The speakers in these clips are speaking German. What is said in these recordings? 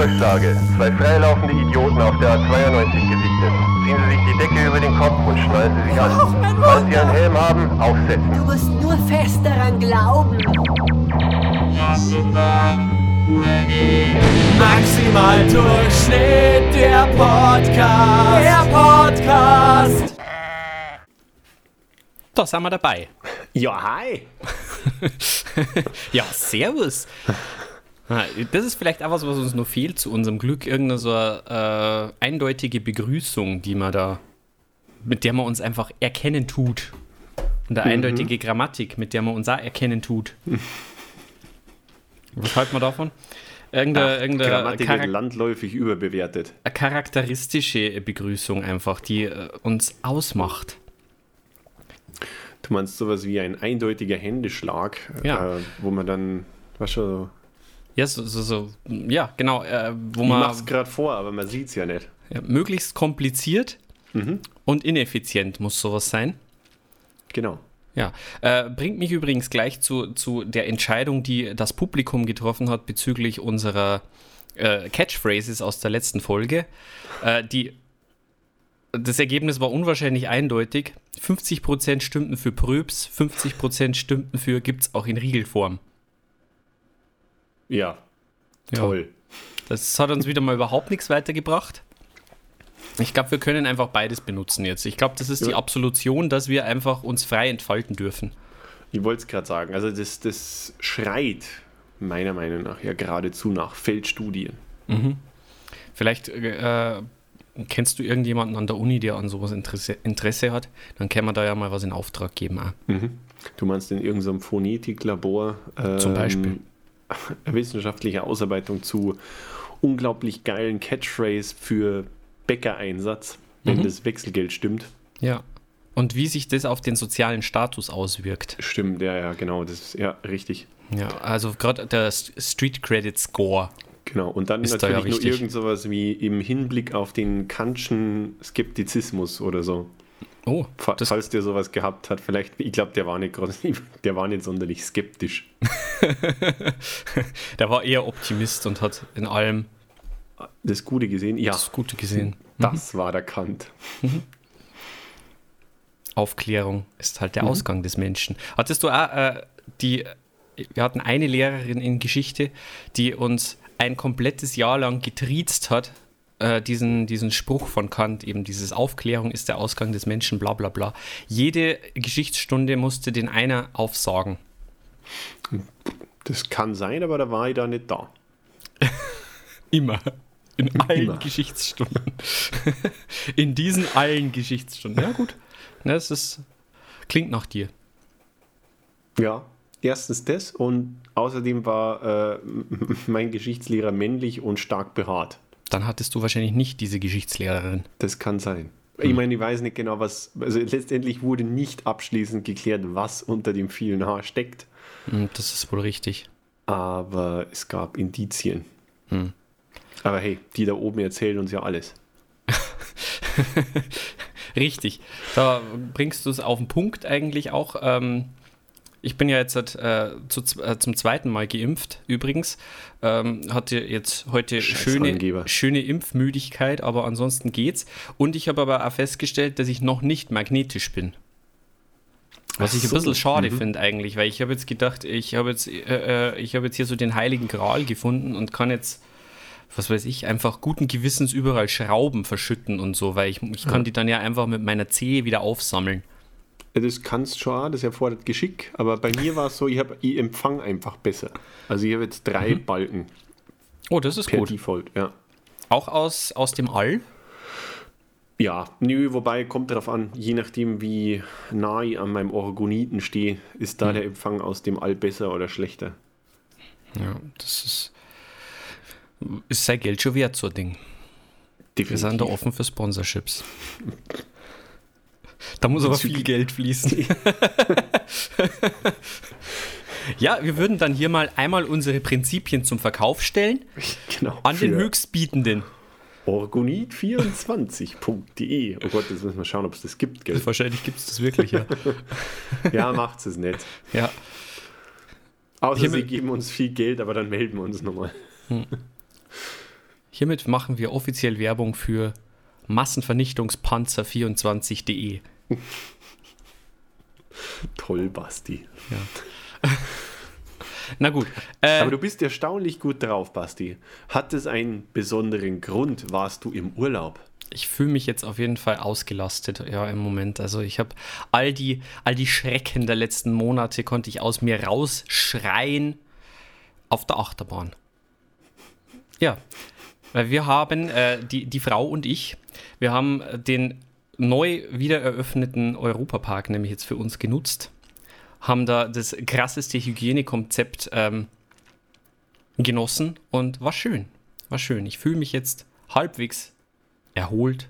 Durchsage. Zwei freilaufende Idioten auf der A92 gesichtet. Ziehen Sie sich die Decke über den Kopf und schnallen Sie sich an. Falls Sie einen Helm haben, aufsetzen. Du musst nur fest daran glauben. Maximal Durchschnitt, der Podcast. Der Podcast. Da sind wir dabei. Ja, hi. Ja, servus. Das ist vielleicht auch was, was uns noch fehlt zu unserem Glück. Irgendeine so äh, eindeutige Begrüßung, die man da, mit der man uns einfach erkennen tut. Und eine eindeutige Grammatik, mit der man uns auch erkennen tut. Was halten wir davon? Irgendeine, irgendeine Grammatik Charak landläufig überbewertet. eine charakteristische Begrüßung einfach, die äh, uns ausmacht. Du meinst sowas wie ein eindeutiger Händeschlag, Ja. äh, wo man dann, was schon, Ja, so, so, so ja, genau, äh, wo ich man mach's gerade vor, aber man sieht's ja nicht. ja, möglichst kompliziert und ineffizient muss sowas sein. Genau. Ja, äh, bringt mich übrigens gleich zu, zu der Entscheidung, die das Publikum getroffen hat bezüglich unserer äh, Catchphrases aus der letzten Folge. Äh, die, das Ergebnis war unwahrscheinlich eindeutig. 50% stimmten für Pröps, 50% stimmten für gibt's auch in Riegelform. Ja. Ja. Toll. Das hat uns wieder mal überhaupt nichts weitergebracht. Ich glaube, wir können einfach beides benutzen jetzt. Ich glaube, das ist die Ja. Absolution, dass wir einfach uns frei entfalten dürfen. Ich wollte es gerade sagen. Also das, das schreit meiner Meinung nach ja geradezu nach Feldstudien. Vielleicht äh, kennst du irgendjemanden an der Uni, der an sowas Interesse, Interesse hat? Dann kann man da ja mal was in Auftrag geben. Auch. Du meinst in irgendeinem Phonetiklabor ähm, Zum Beispiel. wissenschaftliche Ausarbeitung zu unglaublich geilen Catchphrase für Bäckereinsatz, wenn Mhm. das Wechselgeld stimmt. Ja. Und wie sich das auf den sozialen Status auswirkt. Stimmt, ja, ja, genau, das ist ja richtig. Ja, also gerade der Street Credit Score. Genau, und dann Ist da ja natürlich nur irgend sowas wie im Hinblick auf den Kantschen Skeptizismus oder so. Oh, das, Falls der sowas gehabt hat, vielleicht, ich glaube, der war nicht gerade, der war nicht sonderlich skeptisch. der war eher Optimist und hat in allem Das Gute gesehen, ja, das Gute gesehen. das war der Kant. Aufklärung ist halt der Ausgang des Menschen. Hattest du auch äh, die, wir hatten eine Lehrerin in Geschichte, die uns ein komplettes Jahr lang getriezt hat, äh, diesen, diesen Spruch von Kant, eben dieses Aufklärung ist der Ausgang des Menschen, bla bla bla. Jede Geschichtsstunde musste den einer aufsagen. Das kann sein, aber da war ich da nicht da. Immer. In allen Immer. Geschichtsstunden. in diesen allen Geschichtsstunden. Ja, gut. Ne, Das ist, klingt nach dir. Ja, erstens das und außerdem war äh, mein Geschichtslehrer männlich und stark behaart. Dann hattest du wahrscheinlich nicht diese Geschichtslehrerin. Das kann sein. Hm. Ich meine, ich weiß nicht genau, was. Also letztendlich wurde nicht abschließend geklärt, was unter dem vielen Haar steckt, Hm, Das ist wohl richtig. aber es gab Indizien. Hm. Aber hey, die da oben erzählen uns ja alles. Richtig. Da bringst du es auf den Punkt eigentlich auch. Ähm, ich bin ja jetzt äh, zu, äh, zum zweiten Mal geimpft, übrigens. Ähm, hatte jetzt heute Scheiß schöne, Angeber. schöne Impfmüdigkeit, aber ansonsten geht's. Und ich habe aber auch festgestellt, dass ich noch nicht magnetisch bin. Was ich ein so. bisschen schade Mhm. finde eigentlich, weil ich habe jetzt gedacht, ich habe jetzt, äh, äh, ich habe jetzt hier so den heiligen Gral gefunden und kann jetzt, was weiß ich, einfach guten Gewissens überall Schrauben verschütten und so, weil ich, ich kann die dann ja einfach mit meiner Zehe wieder aufsammeln. Das kannst schon, auch, das erfordert Geschick, aber bei mir war es so, ich, hab, ich empfang einfach besser. Also ich habe jetzt drei Balken Oh, das ist per Mhm. gut. Default, ja. Auch aus, aus dem All? Ja, nö, wobei kommt darauf an, je nachdem wie nah ich an meinem Orgoniten stehe, ist Mhm. da der Empfang aus dem All besser oder schlechter. Ja, das ist. Ist sein Geld schon wert, so ein Ding. Wir sind da offen für Sponsorships. Da muss aber viel Geld fließen. ja, wir würden dann hier mal einmal unsere Prinzipien zum Verkauf stellen genau, an den Höchstbietenden. Orgonit24.de. Oh Gott, jetzt müssen wir schauen, ob es das gibt, gell? Wahrscheinlich gibt es das wirklich, ja. Ja, macht's es nicht. ja. Außer Hier sie geben uns viel Geld, aber dann melden wir uns nochmal. hiermit machen wir offiziell Werbung für Massenvernichtungspanzer24.de. Toll, Basti. Ja. Na gut. Äh, Aber du bist erstaunlich gut drauf, Basti. Hat es einen besonderen Grund? Warst du im Urlaub? Ich fühle mich jetzt auf jeden Fall ausgelastet, ja, im Moment. Also ich habe all die, all die Schrecken der letzten Monate konnte ich aus mir rausschreien auf der Achterbahn. Ja, weil wir haben, äh, die, die Frau und ich, wir haben den neu wieder eröffneten Europapark nämlich jetzt für uns genutzt haben da das krasseste Hygienekonzept ähm, genossen und war schön. War schön. Ich fühle mich jetzt halbwegs erholt.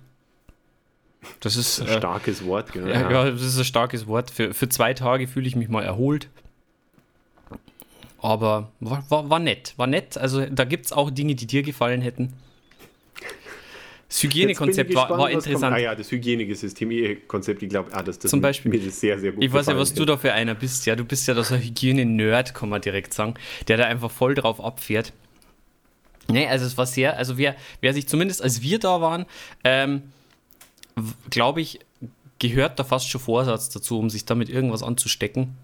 Das ist ein äh, starkes Wort, genau. Ja, ja, das ist ein starkes Wort. Für, für zwei Tage fühle ich mich mal erholt. Aber war, war, war nett, war nett. Also da gibt es auch Dinge, die dir gefallen hätten. Das Hygienekonzept war, war interessant. Ah ja, das Hygienekonzept, ich glaube, ah, das, das Zum Beispiel, mir das sehr, sehr gut Ich weiß ja, was du da für einer bist. Ja, du bist ja so ein Hygiene-Nerd, kann man direkt sagen, der da einfach voll drauf abfährt. Nee, also es war sehr, also wer, wer sich zumindest, als wir da waren, ähm, glaube ich, gehört da fast schon Vorsatz dazu, um sich damit irgendwas anzustecken.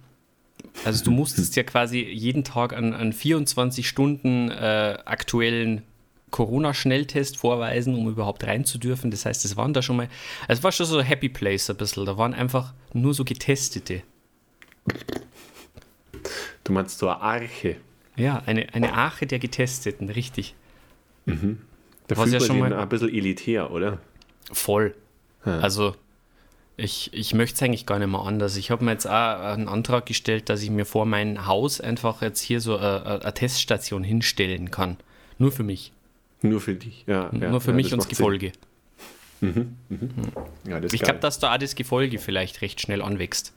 Also du musstest ja quasi jeden Tag an, an 24 Stunden äh, aktuellen Corona-Schnelltest vorweisen, um überhaupt rein zu dürfen. Das heißt, es waren da schon mal, es war schon so ein Happy Place ein bisschen. Da waren einfach nur so Getestete. Du meinst so eine Arche? Ja, eine, eine Arche der Getesteten, richtig. Mhm. Da fühlt ja schon mal ein bisschen elitär, oder? Voll. Ja. Also, ich, ich möchte es eigentlich gar nicht mehr anders. Ich habe mir jetzt auch einen Antrag gestellt, dass ich mir vor mein Haus einfach jetzt hier so eine, eine Teststation hinstellen kann. Nur für mich. Nur für dich, ja. Nur ja, für ja, mich und das Gefolge. Mhm, mhm. Hm. Ja, ich glaube, dass da auch das Gefolge vielleicht recht schnell anwächst.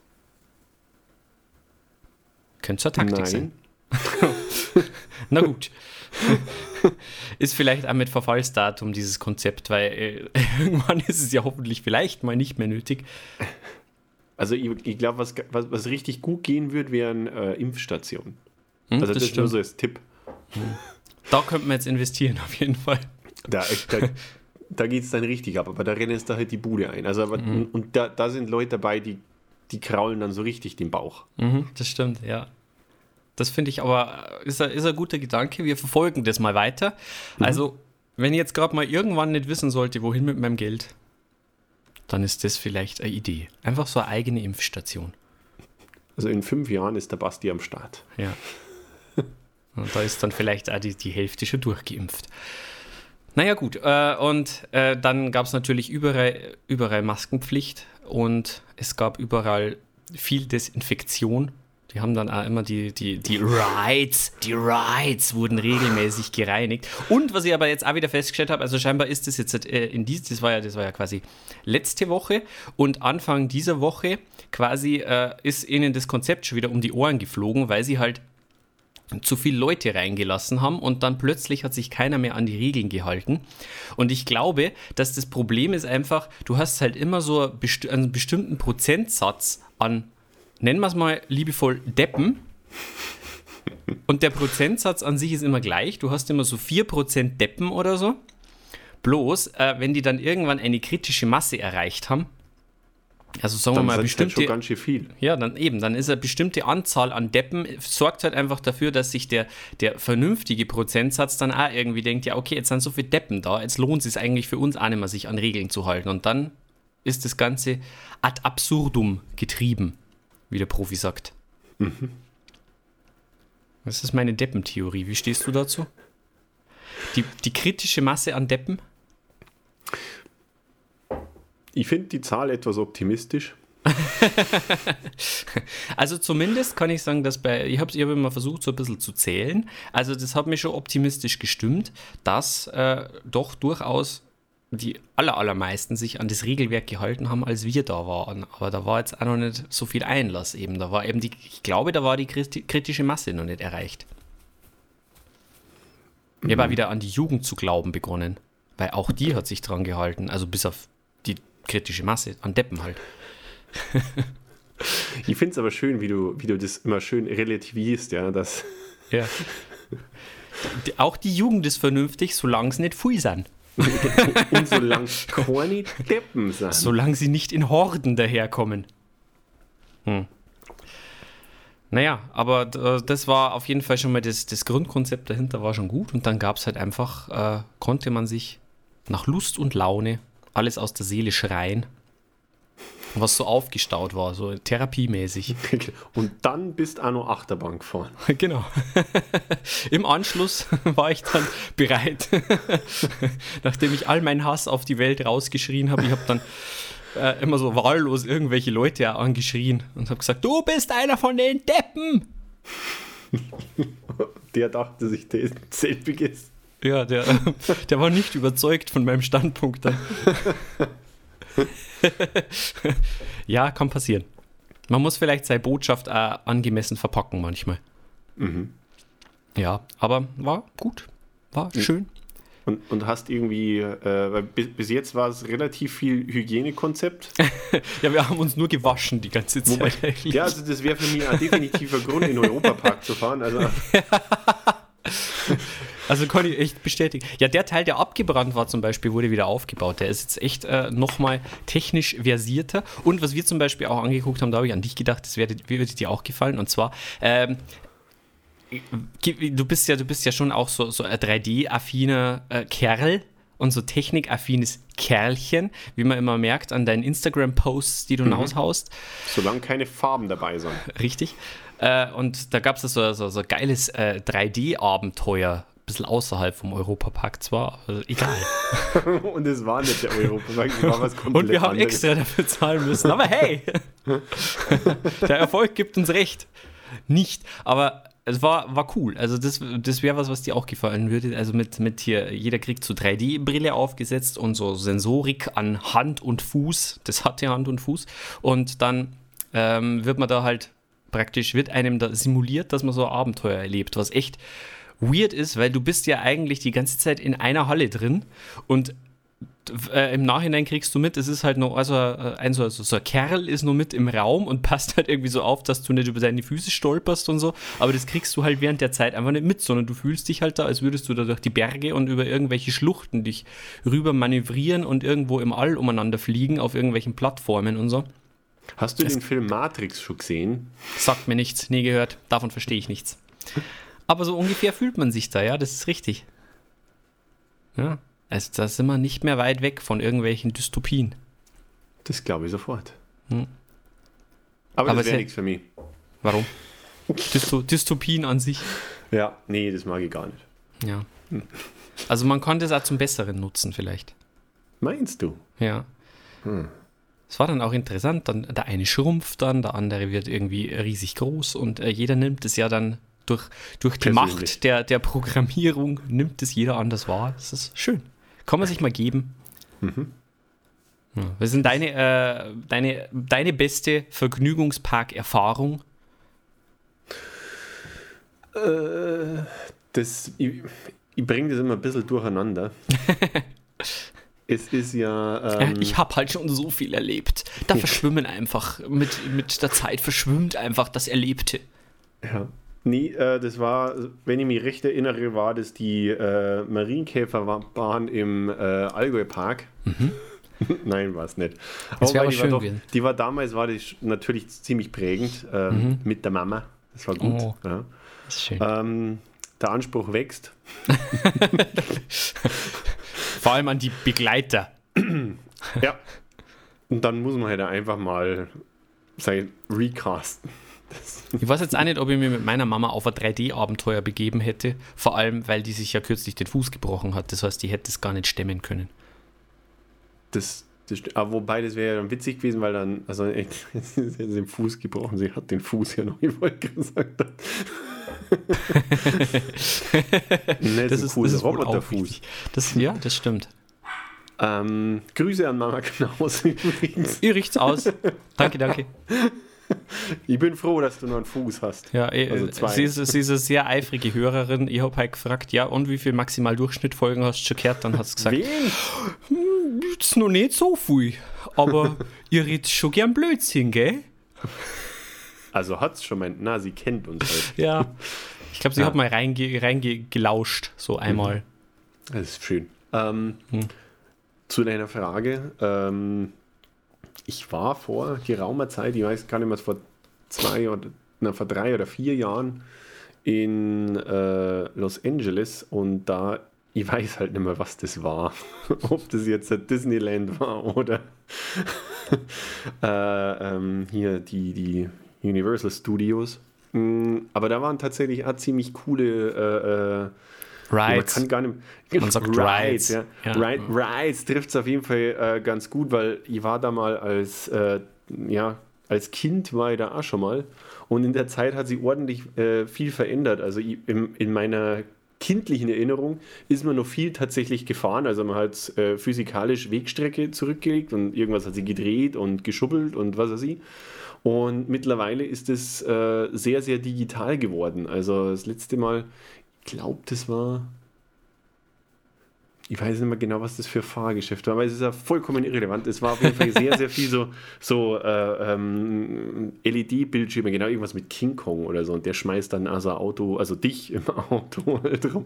Könnte zur Taktik Nein. sein. Na gut. ist vielleicht auch mit Verfallsdatum dieses Konzept, weil äh, irgendwann ist es ja hoffentlich vielleicht mal nicht mehr nötig. Also ich, ich glaube, was, was, was, richtig gut gehen wird, wären äh, Impfstationen. Hm, also das, das ist nur so als Tipp. Da könnte man jetzt investieren, auf jeden Fall. Da, da, da geht es dann richtig ab, aber da rennen es da halt die Bude ein. Also, aber, mhm. Und da, da sind Leute dabei, die, die kraulen dann so richtig den Bauch. Mhm, das stimmt, ja. Das finde ich aber, ist ein, ist ein guter Gedanke. Wir verfolgen das mal weiter. Mhm. Also, wenn ich jetzt gerade mal irgendwann nicht wissen sollte, wohin mit meinem Geld, dann ist das vielleicht eine Idee. Einfach so eine eigene Impfstation. Also in fünf Jahren ist der Basti am Start. Ja. Und da ist dann vielleicht auch die, die Hälfte schon durchgeimpft. Naja gut, äh, und äh, dann gab es natürlich überall, überall Maskenpflicht und es gab überall viel Desinfektion. Die haben dann auch immer die, die, die Rides, die Rides wurden regelmäßig gereinigt. Und was ich aber jetzt auch wieder festgestellt habe, also scheinbar ist das jetzt äh, in dies, das war ja, das war ja quasi letzte Woche und Anfang dieser Woche quasi äh, ist ihnen das Konzept schon wieder um die Ohren geflogen, weil sie halt zu viele Leute reingelassen haben und dann plötzlich hat sich keiner mehr an die Regeln gehalten. Und ich glaube, dass das Problem ist einfach, du hast halt immer so einen bestimmten Prozentsatz an, nennen wir es mal liebevoll, Deppen. Und der Prozentsatz an sich ist immer gleich. Du hast immer so 4% Deppen oder so. Bloß, äh, wenn die dann irgendwann eine kritische Masse erreicht haben, also sagen dann wir mal, bestimmte. schon ganz schön viel. Ja, dann eben, dann ist eine bestimmte Anzahl an Deppen, sorgt halt einfach dafür, dass sich der, der vernünftige Prozentsatz dann auch irgendwie denkt, ja, okay, jetzt sind so viele Deppen da, jetzt lohnt es sich eigentlich für uns auch nicht mehr, sich an Regeln zu halten. Und dann ist das Ganze ad absurdum getrieben, wie der Profi sagt. Mhm. Das ist meine Deppentheorie. Wie stehst du dazu? Die, die kritische Masse an Deppen? Ich finde die Zahl etwas optimistisch. also zumindest kann ich sagen, dass bei, ich habe ich hab immer versucht, so ein bisschen zu zählen. Also das hat mich schon optimistisch gestimmt, dass äh, doch durchaus die aller, allermeisten sich an das Regelwerk gehalten haben, als wir da waren. Aber da war jetzt auch noch nicht so viel Einlass eben. Da war eben die, ich glaube, da war die kritische Masse noch nicht erreicht. Ich habe mhm. wieder an die Jugend zu glauben begonnen, weil auch die hat sich dran gehalten. Also bis auf die kritische Masse an Deppen halt. ich finde es aber schön, wie du, wie du das immer schön relativierst, ja, dass. Ja. Auch die Jugend ist vernünftig, solange sie nicht viel sind. Und solange keine Deppen sind. Solange sie nicht in Horden daherkommen. Hm. Naja, aber äh, das war auf jeden Fall schon mal das, das Grundkonzept dahinter war schon gut und dann gab es halt einfach, äh, konnte man sich nach Lust und Laune alles aus der Seele schreien, was so aufgestaut war, so therapiemäßig. Und dann bist auch noch Achterbahn gefahren. genau. Im Anschluss war ich dann bereit, nachdem ich all meinen Hass auf die Welt rausgeschrien habe, ich habe dann äh, immer so wahllos irgendwelche Leute angeschrien und habe gesagt, du bist einer von den Deppen. Der dachte sich, der ist selbiges. Ja, der, der war nicht überzeugt von meinem Standpunkt dann. ja, kann passieren. Man muss vielleicht seine Botschaft äh, angemessen verpacken manchmal. Mhm. Ja, aber war gut. War schön. Und, und hast irgendwie, äh, bis, bis, jetzt war es relativ viel Hygienekonzept. ja, wir haben uns nur gewaschen die ganze Zeit. Wobei, ja, also das wäre für mich ein definitiver Grund, in den Europapark zu fahren. Also, also kann ich echt bestätigen. Ja, der Teil, der abgebrannt war zum Beispiel, wurde wieder aufgebaut. Der ist jetzt echt äh, nochmal technisch versierter. Und was wir zum Beispiel auch angeguckt haben, da habe ich an dich gedacht, das würde, würde dir auch gefallen. Und zwar ähm, du bist ja, du bist ja schon auch so, so ein 3D-affiner äh, Kerl und so technikaffines Kerlchen, wie man immer merkt an deinen Instagram-Posts, die du mhm. raushaust. Solange keine Farben dabei sind. Richtig. Äh, und da gab es so, so, so geiles äh, 3D-Abenteuer, ein bisschen außerhalb vom Europapark zwar, also egal. und es war nicht der Europapark, es war was komplett Und wir haben anderes. extra dafür zahlen müssen, aber hey, der Erfolg gibt uns recht. Nicht, aber es war, war cool. Also das, das wäre was, was dir auch gefallen würde. Also mit, mit hier, jeder kriegt so 3D-Brille aufgesetzt und so Sensorik an Hand und Fuß. Das hat ja Hand und Fuß. Und dann ähm, wird man da halt praktisch, wird einem da simuliert, dass man so ein Abenteuer erlebt, was echt weird ist, weil du bist ja eigentlich die ganze Zeit in einer Halle drin und äh, im Nachhinein kriegst du mit, es ist halt nur, also ein so, so, ein Kerl ist nur mit im Raum und passt halt irgendwie so auf, dass du nicht über deine Füße stolperst und so. Aber das kriegst du halt während der Zeit einfach nicht mit, sondern du fühlst dich halt da, als würdest du da durch die Berge und über irgendwelche Schluchten dich rüber manövrieren und irgendwo im All umeinander fliegen auf irgendwelchen Plattformen und so. Hast du es den Film Matrix schon gesehen? Sagt mir nichts, nie gehört. Davon verstehe ich nichts. Aber so ungefähr fühlt man sich da, ja, das ist richtig. Ja. Also da sind wir nicht mehr weit weg von irgendwelchen Dystopien. Das glaube ich sofort. Hm. Aber, Aber das wäre nichts für mich. Warum? Dysto Dystopien an sich? Ja, nee, das mag ich gar nicht. Ja. Hm. Also man konnte es auch zum Besseren nutzen vielleicht. Meinst du? Ja. Hm. Es war dann auch interessant, dann der eine schrumpft dann, der andere wird irgendwie riesig groß und äh, jeder nimmt es ja dann durch, durch die Macht der, der Programmierung, nimmt es jeder anders wahr. Das ist schön. Kann man sich mal geben. Mhm. Ja. Was ist deine, äh, deine, deine beste Vergnügungspark-Erfahrung? Äh, das, ich, ich bringe das immer ein bisschen durcheinander. es ist ja. Ähm, ich habe halt schon so viel erlebt. Da verschwimmen einfach, mit, mit der Zeit verschwimmt einfach das Erlebte. Ja. Nee, äh, das war, wenn ich mich recht erinnere, war das die äh, Marienkäferbahn im äh, Allgäu-Park. Mhm. Nein, war es nicht. Das aber die, schön war doch, die war damals war die natürlich ziemlich prägend äh, mhm. mit der Mama. Das war gut. Oh, ja. Das ist schön. Ähm, der Anspruch wächst. Vor allem an die Begleiter. ja. Und dann muss man halt einfach mal sein recasten. Ich weiß jetzt auch nicht, ob ich mir mit meiner Mama auf ein 3D-Abenteuer begeben hätte. Vor allem, weil die sich ja kürzlich den Fuß gebrochen hat. Das heißt, die hätte es gar nicht stemmen können. Das, das aber wobei, das wäre ja dann witzig gewesen, weil dann, also echt, sie hat den Fuß gebrochen. Sie hat den Fuß ja noch, ich wollte gesagt. nee, das, ist, das ist Roboterfuß. Das, ja, das stimmt. Ähm, Grüße an Mama Knaus übrigens. Ihr riecht's aus. Danke, danke. Ich bin froh, dass du noch einen Fuß hast. Ja, eh, also sie, ist, sie ist eine sehr eifrige Hörerin. Ich habe halt gefragt, ja, und wie viel maximal Durchschnittfolgen hast du schon gehört? Dann hat sie gesagt, hm, ist noch nicht so viel, aber ihr redet schon gern Blödsinn, gell? Also hat es schon meint, na, sie kennt uns halt. Ja, Ich glaube, sie Ja. hat mal reingelauscht, reinge gelauscht, so einmal. Das ist schön. Ähm, Hm. Zu deiner Frage. Ähm, ich war vor geraumer Zeit, ich weiß gar nicht mehr, vor zwei oder na, vor drei oder vier Jahren in äh, Los Angeles und da, ich weiß halt nicht mehr, was das war. Ob das jetzt Disneyland war oder äh, ähm, hier die, die Universal Studios. Mm, Aber da waren tatsächlich auch ziemlich coole äh, man Rides. kann gar nicht. Man sagt Rides. Ja. Ja. Ride, Rides trifft es auf jeden Fall äh, ganz gut, weil ich war da mal als, äh, ja, als Kind war ich da auch schon mal. Und in der Zeit hat sich ordentlich äh, viel verändert. Also ich, in, in meiner kindlichen Erinnerung ist man noch viel tatsächlich gefahren. Also man hat äh, physikalisch Wegstrecke zurückgelegt und irgendwas hat sie gedreht und geschubbelt und was weiß ich. Und mittlerweile ist es äh, sehr, sehr digital geworden. Also das letzte Mal, glaube, das war. Ich weiß nicht mehr genau, was das für Fahrgeschäft war, aber es ist ja vollkommen irrelevant. Es war auf jeden Fall sehr, sehr viel so, so äh, ähm, LED-Bildschirme, genau irgendwas mit King Kong oder so. Und der schmeißt dann also Auto, also dich im Auto halt rum.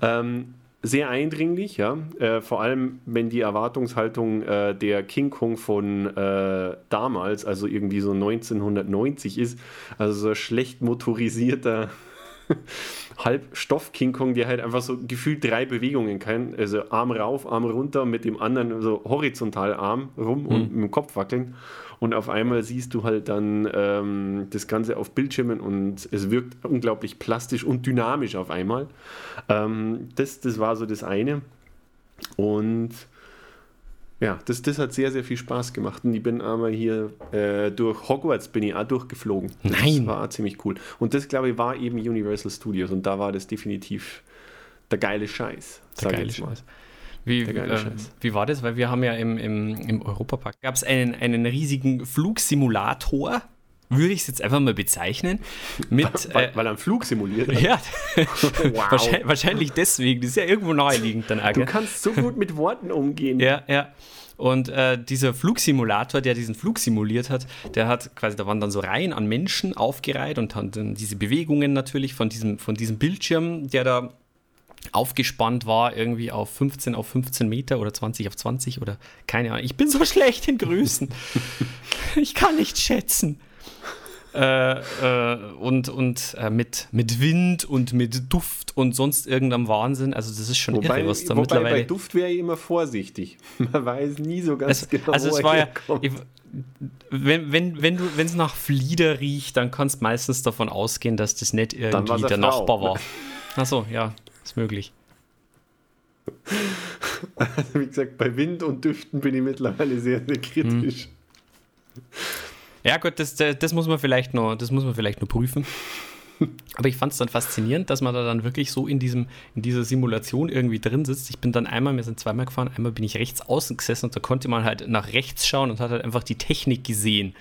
Ähm, sehr eindringlich, ja. Äh, vor allem, wenn die Erwartungshaltung äh, der King Kong von äh, damals, also irgendwie so 1990 ist, also so schlecht motorisierter Halbstoff-King Kong, der halt einfach so gefühlt drei Bewegungen kann. Also Arm rauf, Arm runter, mit dem anderen so horizontal Arm rum und mit dem Kopf wackeln. Und auf einmal siehst du halt dann ähm, das Ganze auf Bildschirmen und es wirkt unglaublich plastisch und dynamisch auf einmal. Ähm, das, das war so das eine. Und ja, das, das hat sehr, sehr viel Spaß gemacht. Und ich bin einmal hier äh, durch Hogwarts bin ich auch durchgeflogen. Das Nein. war auch ziemlich cool. Und das, glaube ich, war eben Universal Studios. Und da war das definitiv der geile Scheiß. Der geile. Scheiß. Wie, Der geile äh, Scheiß. wie war das? Weil wir haben ja im, im, im Europapark gab es einen, einen riesigen Flugsimulator, würde ich es jetzt einfach mal bezeichnen, mit Weil, äh, weil er einen Flug simuliert. hat. ja, Wow. wahrscheinlich, wahrscheinlich deswegen. Das ist ja irgendwo naheliegend dann. auch, Du kannst so gut mit Worten umgehen. Ja, ja. Und äh, dieser Flugsimulator, der diesen Flug simuliert hat, der hat quasi, da waren dann so Reihen an Menschen aufgereiht und haben dann diese Bewegungen natürlich von diesem, von diesem Bildschirm, der da aufgespannt war, irgendwie auf 15 auf 15 Meter oder 20 auf 20 oder keine Ahnung. Ich bin so schlecht in Größen. ich kann nicht schätzen. Äh, äh, und und äh, mit, mit Wind und mit Duft und sonst irgendeinem Wahnsinn. Also das ist schon Wobei, irre, was da wobei mittlerweile... bei Duft wäre ich immer vorsichtig. Man weiß nie so ganz Es, genau, also wo es war ja, ich, wenn, wenn, wenn du, wenn es nach Flieder riecht, dann kannst du meistens davon ausgehen, dass das nicht irgendwie der Frau. Nachbar war. Achso, ja, ist möglich. Wie gesagt, bei Wind und Düften bin ich mittlerweile sehr, sehr kritisch. Ja, gut, das, das, muss man vielleicht noch, das muss man vielleicht noch prüfen. Aber ich fand es dann faszinierend, dass man da dann wirklich so in, diesem, in dieser Simulation irgendwie drin sitzt. Ich bin dann einmal, wir sind zweimal gefahren, einmal bin ich rechts außen gesessen und da konnte man halt nach rechts schauen und hat halt einfach die Technik gesehen.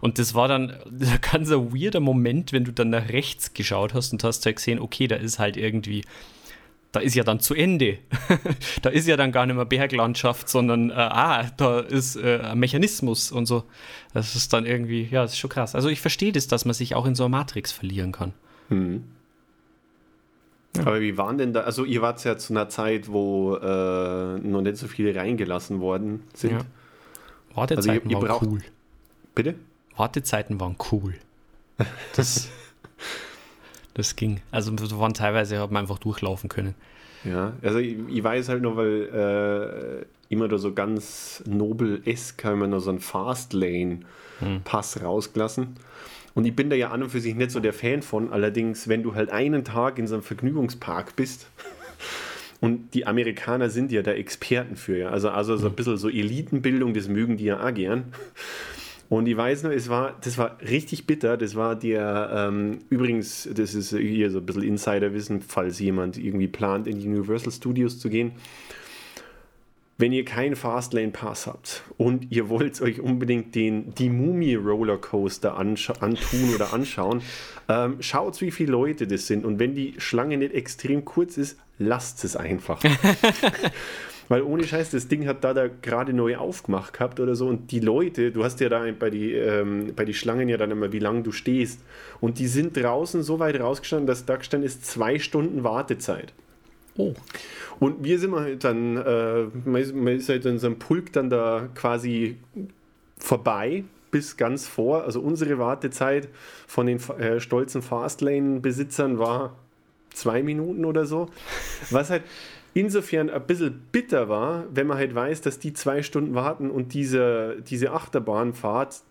Und das war dann ein ganz weirder Moment, wenn du dann nach rechts geschaut hast und hast halt gesehen, okay, da ist halt irgendwie, da ist ja dann zu Ende. da ist ja dann gar nicht mehr Berglandschaft, sondern äh, ah, da ist äh, ein Mechanismus und so. Das ist dann irgendwie, ja, das ist schon krass. Also ich verstehe das, dass man sich auch in so einer Matrix verlieren kann. Aber wie waren denn da, also ihr wart ja zu einer Zeit, wo äh, noch nicht so viele reingelassen worden sind. Ja. Wartezeiten Also ihr- ihr waren braucht- cool. Bitte? Wartezeiten waren cool. Das, das ging. Also waren teilweise, hat man einfach durchlaufen können. Ja, also ich, ich weiß halt nur, weil äh, immer da so ganz nobel-esk haben wir noch so einen Fastlane-Pass rausgelassen. Und ich bin da ja an und für sich nicht so der Fan von. Allerdings, wenn du halt einen Tag in so einem Vergnügungspark bist, und die Amerikaner sind ja da Experten für, ja. Also, also so ein bisschen so Elitenbildung, das mögen die ja auch gern. Und ich weiß noch, es war, das war richtig bitter. Das war der, ähm, übrigens, das ist hier so ein bisschen Insiderwissen, falls jemand irgendwie plant, in die Universal Studios zu gehen. Wenn ihr keinen Fastlane Pass habt und ihr wollt euch unbedingt den, die Mumie Rollercoaster antun oder anschauen, ähm, schaut, wie viele Leute das sind. Und wenn die Schlange nicht extrem kurz ist, lasst es einfach. Weil ohne Scheiß, das Ding hat da, da gerade neu aufgemacht gehabt oder so. Und die Leute, du hast ja da bei die, ähm, bei die Schlangen ja dann immer, wie lange du stehst. Und die sind draußen so weit rausgestanden, dass da gestanden ist zwei Stunden Wartezeit. Oh. Und wir sind halt dann, äh, man, ist, man ist halt in so einem Pulk dann da quasi vorbei bis ganz vor. Also unsere Wartezeit von den äh, stolzen Fastlane-Besitzern war zwei Minuten oder so. Was halt insofern ein bisschen bitter war, wenn man halt weiß, dass die zwei Stunden warten und diese, diese Achterbahnfahrt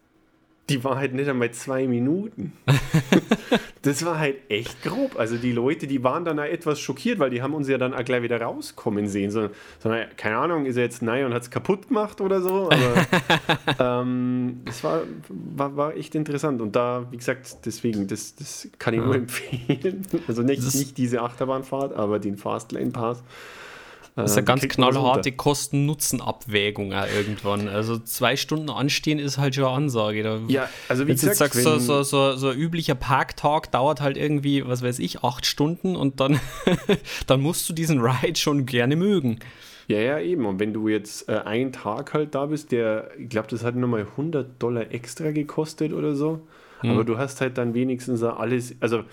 die war halt nicht einmal zwei Minuten. das war halt echt grob. Also die Leute, die waren dann auch etwas schockiert, weil die haben uns ja dann auch gleich wieder rauskommen sehen. So, sondern, keine Ahnung, ist er jetzt nein und hat es kaputt gemacht oder so. Aber ähm, das war, war, war echt interessant. Und da, wie gesagt, deswegen, das, das kann ich nur empfehlen. Also nicht, nicht diese Achterbahnfahrt, aber den Fastlane Pass. Das ist eine ganz knallharte Kosten-Nutzen-Abwägung irgendwann. Also zwei Stunden anstehen ist halt schon eine Ansage. Da, ja, also wie gesagt, sagst, so, so, so, so ein üblicher Parktag dauert halt irgendwie, was weiß ich, acht Stunden und dann, dann musst du diesen Ride schon gerne mögen. Ja, ja, eben. Und wenn du jetzt äh, einen Tag halt da bist, der, ich glaube, das hat nochmal 100 Dollar extra gekostet oder so. Hm. Aber du hast halt dann wenigstens alles, also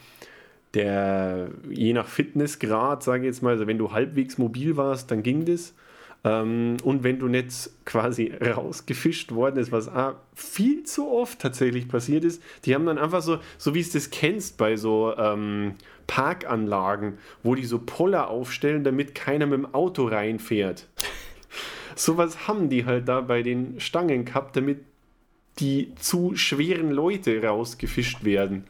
der je nach Fitnessgrad, sage ich jetzt mal, also wenn du halbwegs mobil warst, dann ging das. Ähm, und wenn du nicht quasi rausgefischt worden ist, was auch viel zu oft tatsächlich passiert ist, die haben dann einfach so, so wie es das kennst bei so ähm, Parkanlagen, wo die so Poller aufstellen, damit keiner mit dem Auto reinfährt. Sowas haben die halt da bei den Stangen gehabt, damit die zu schweren Leute rausgefischt werden.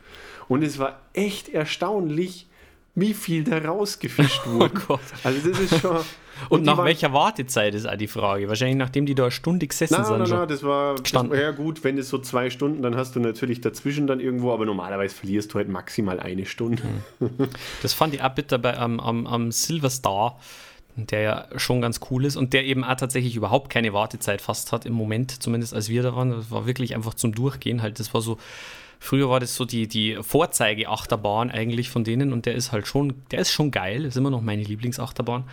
Und es war echt erstaunlich, wie viel da rausgefischt oh wurde. Oh Gott. Also das ist schon. Und, und nach welcher Wartezeit ist auch die Frage? Wahrscheinlich nachdem die da eine Stunde gesessen na, sind. Nein, nein, das war, das war ja gut, wenn es so zwei Stunden, dann hast du natürlich dazwischen dann irgendwo, aber normalerweise verlierst du halt maximal eine Stunde. Hm. Das fand ich auch bitte bei am, am, am Silver Star, der ja schon ganz cool ist und der eben auch tatsächlich überhaupt keine Wartezeit fast hat im Moment, zumindest als wir da waren. Das war wirklich einfach zum Durchgehen halt. Das war so Früher war das so die, die Vorzeige-Achterbahn eigentlich von denen und der ist halt schon, der ist schon geil, ist immer noch meine Lieblingsachterbahn.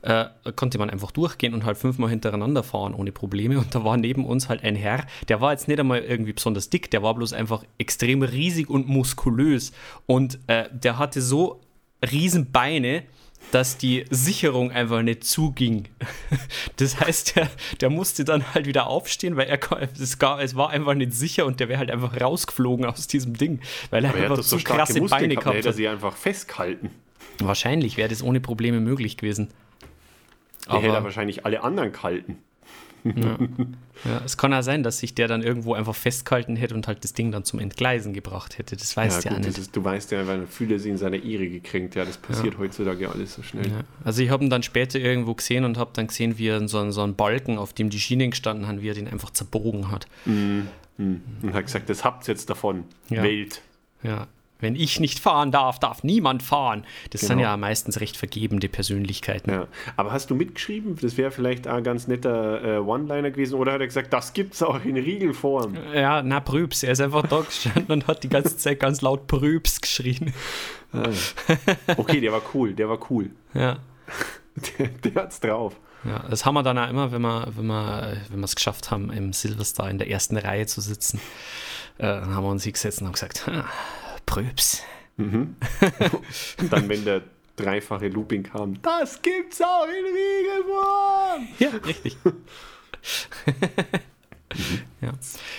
Äh, konnte man einfach durchgehen und halt fünfmal hintereinander fahren ohne Probleme. Und da war neben uns halt ein Herr, der war jetzt nicht einmal irgendwie besonders dick, der war bloß einfach extrem riesig und muskulös. Und äh, der hatte so riesen Beine, dass die Sicherung einfach nicht zuging. Das heißt, der, der musste dann halt wieder aufstehen, weil er es, gar, es war einfach nicht sicher und der wäre halt einfach rausgeflogen aus diesem Ding, weil er Aber einfach er so krasse Muskeln Beine gehabt hat. Hätte er sie einfach festgehalten. Wahrscheinlich wäre das ohne Probleme möglich gewesen. Der Aber hätte er wahrscheinlich alle anderen gehalten. Ja. ja. es kann ja sein, dass sich der dann irgendwo einfach festgehalten hätte und halt das Ding dann zum Entgleisen gebracht hätte. Das weißt ja, ja gut, nicht. Ist, du weißt ja, weil Fühle sie in seiner Ehre gekränkt. Ja, das passiert ja. heutzutage alles so schnell. Also ich habe ihn dann später irgendwo gesehen und habe dann gesehen, wie er so, einen, so einen Balken, auf dem die Schienen gestanden haben, wie er den einfach zerbogen hat. Mhm. Mhm. Und hat gesagt, das habt ihr jetzt davon. Welt. Ja, wenn ich nicht fahren darf, darf niemand fahren. Das genau. sind ja meistens recht vergebende Persönlichkeiten. Ja. Aber hast du mitgeschrieben? Das wäre vielleicht ein ganz netter äh, One-Liner gewesen. Oder hat er gesagt, das gibt es auch in Riegelform? Ja, na, Prübs. Er ist einfach da gestanden und hat die ganze Zeit ganz laut Prübs geschrien. Ah. Okay, der war cool. Der war cool. Ja. Der, der hat's drauf. Ja, das haben wir dann auch immer, wenn wir wenn wir wenn es geschafft haben, im Silverstar in der ersten Reihe zu sitzen. Äh, dann haben wir uns hingesetzt und haben gesagt, Pröps. Mhm. dann, wenn der dreifache Looping kam, das gibt's auch in Riegelform. Ja, richtig. ja.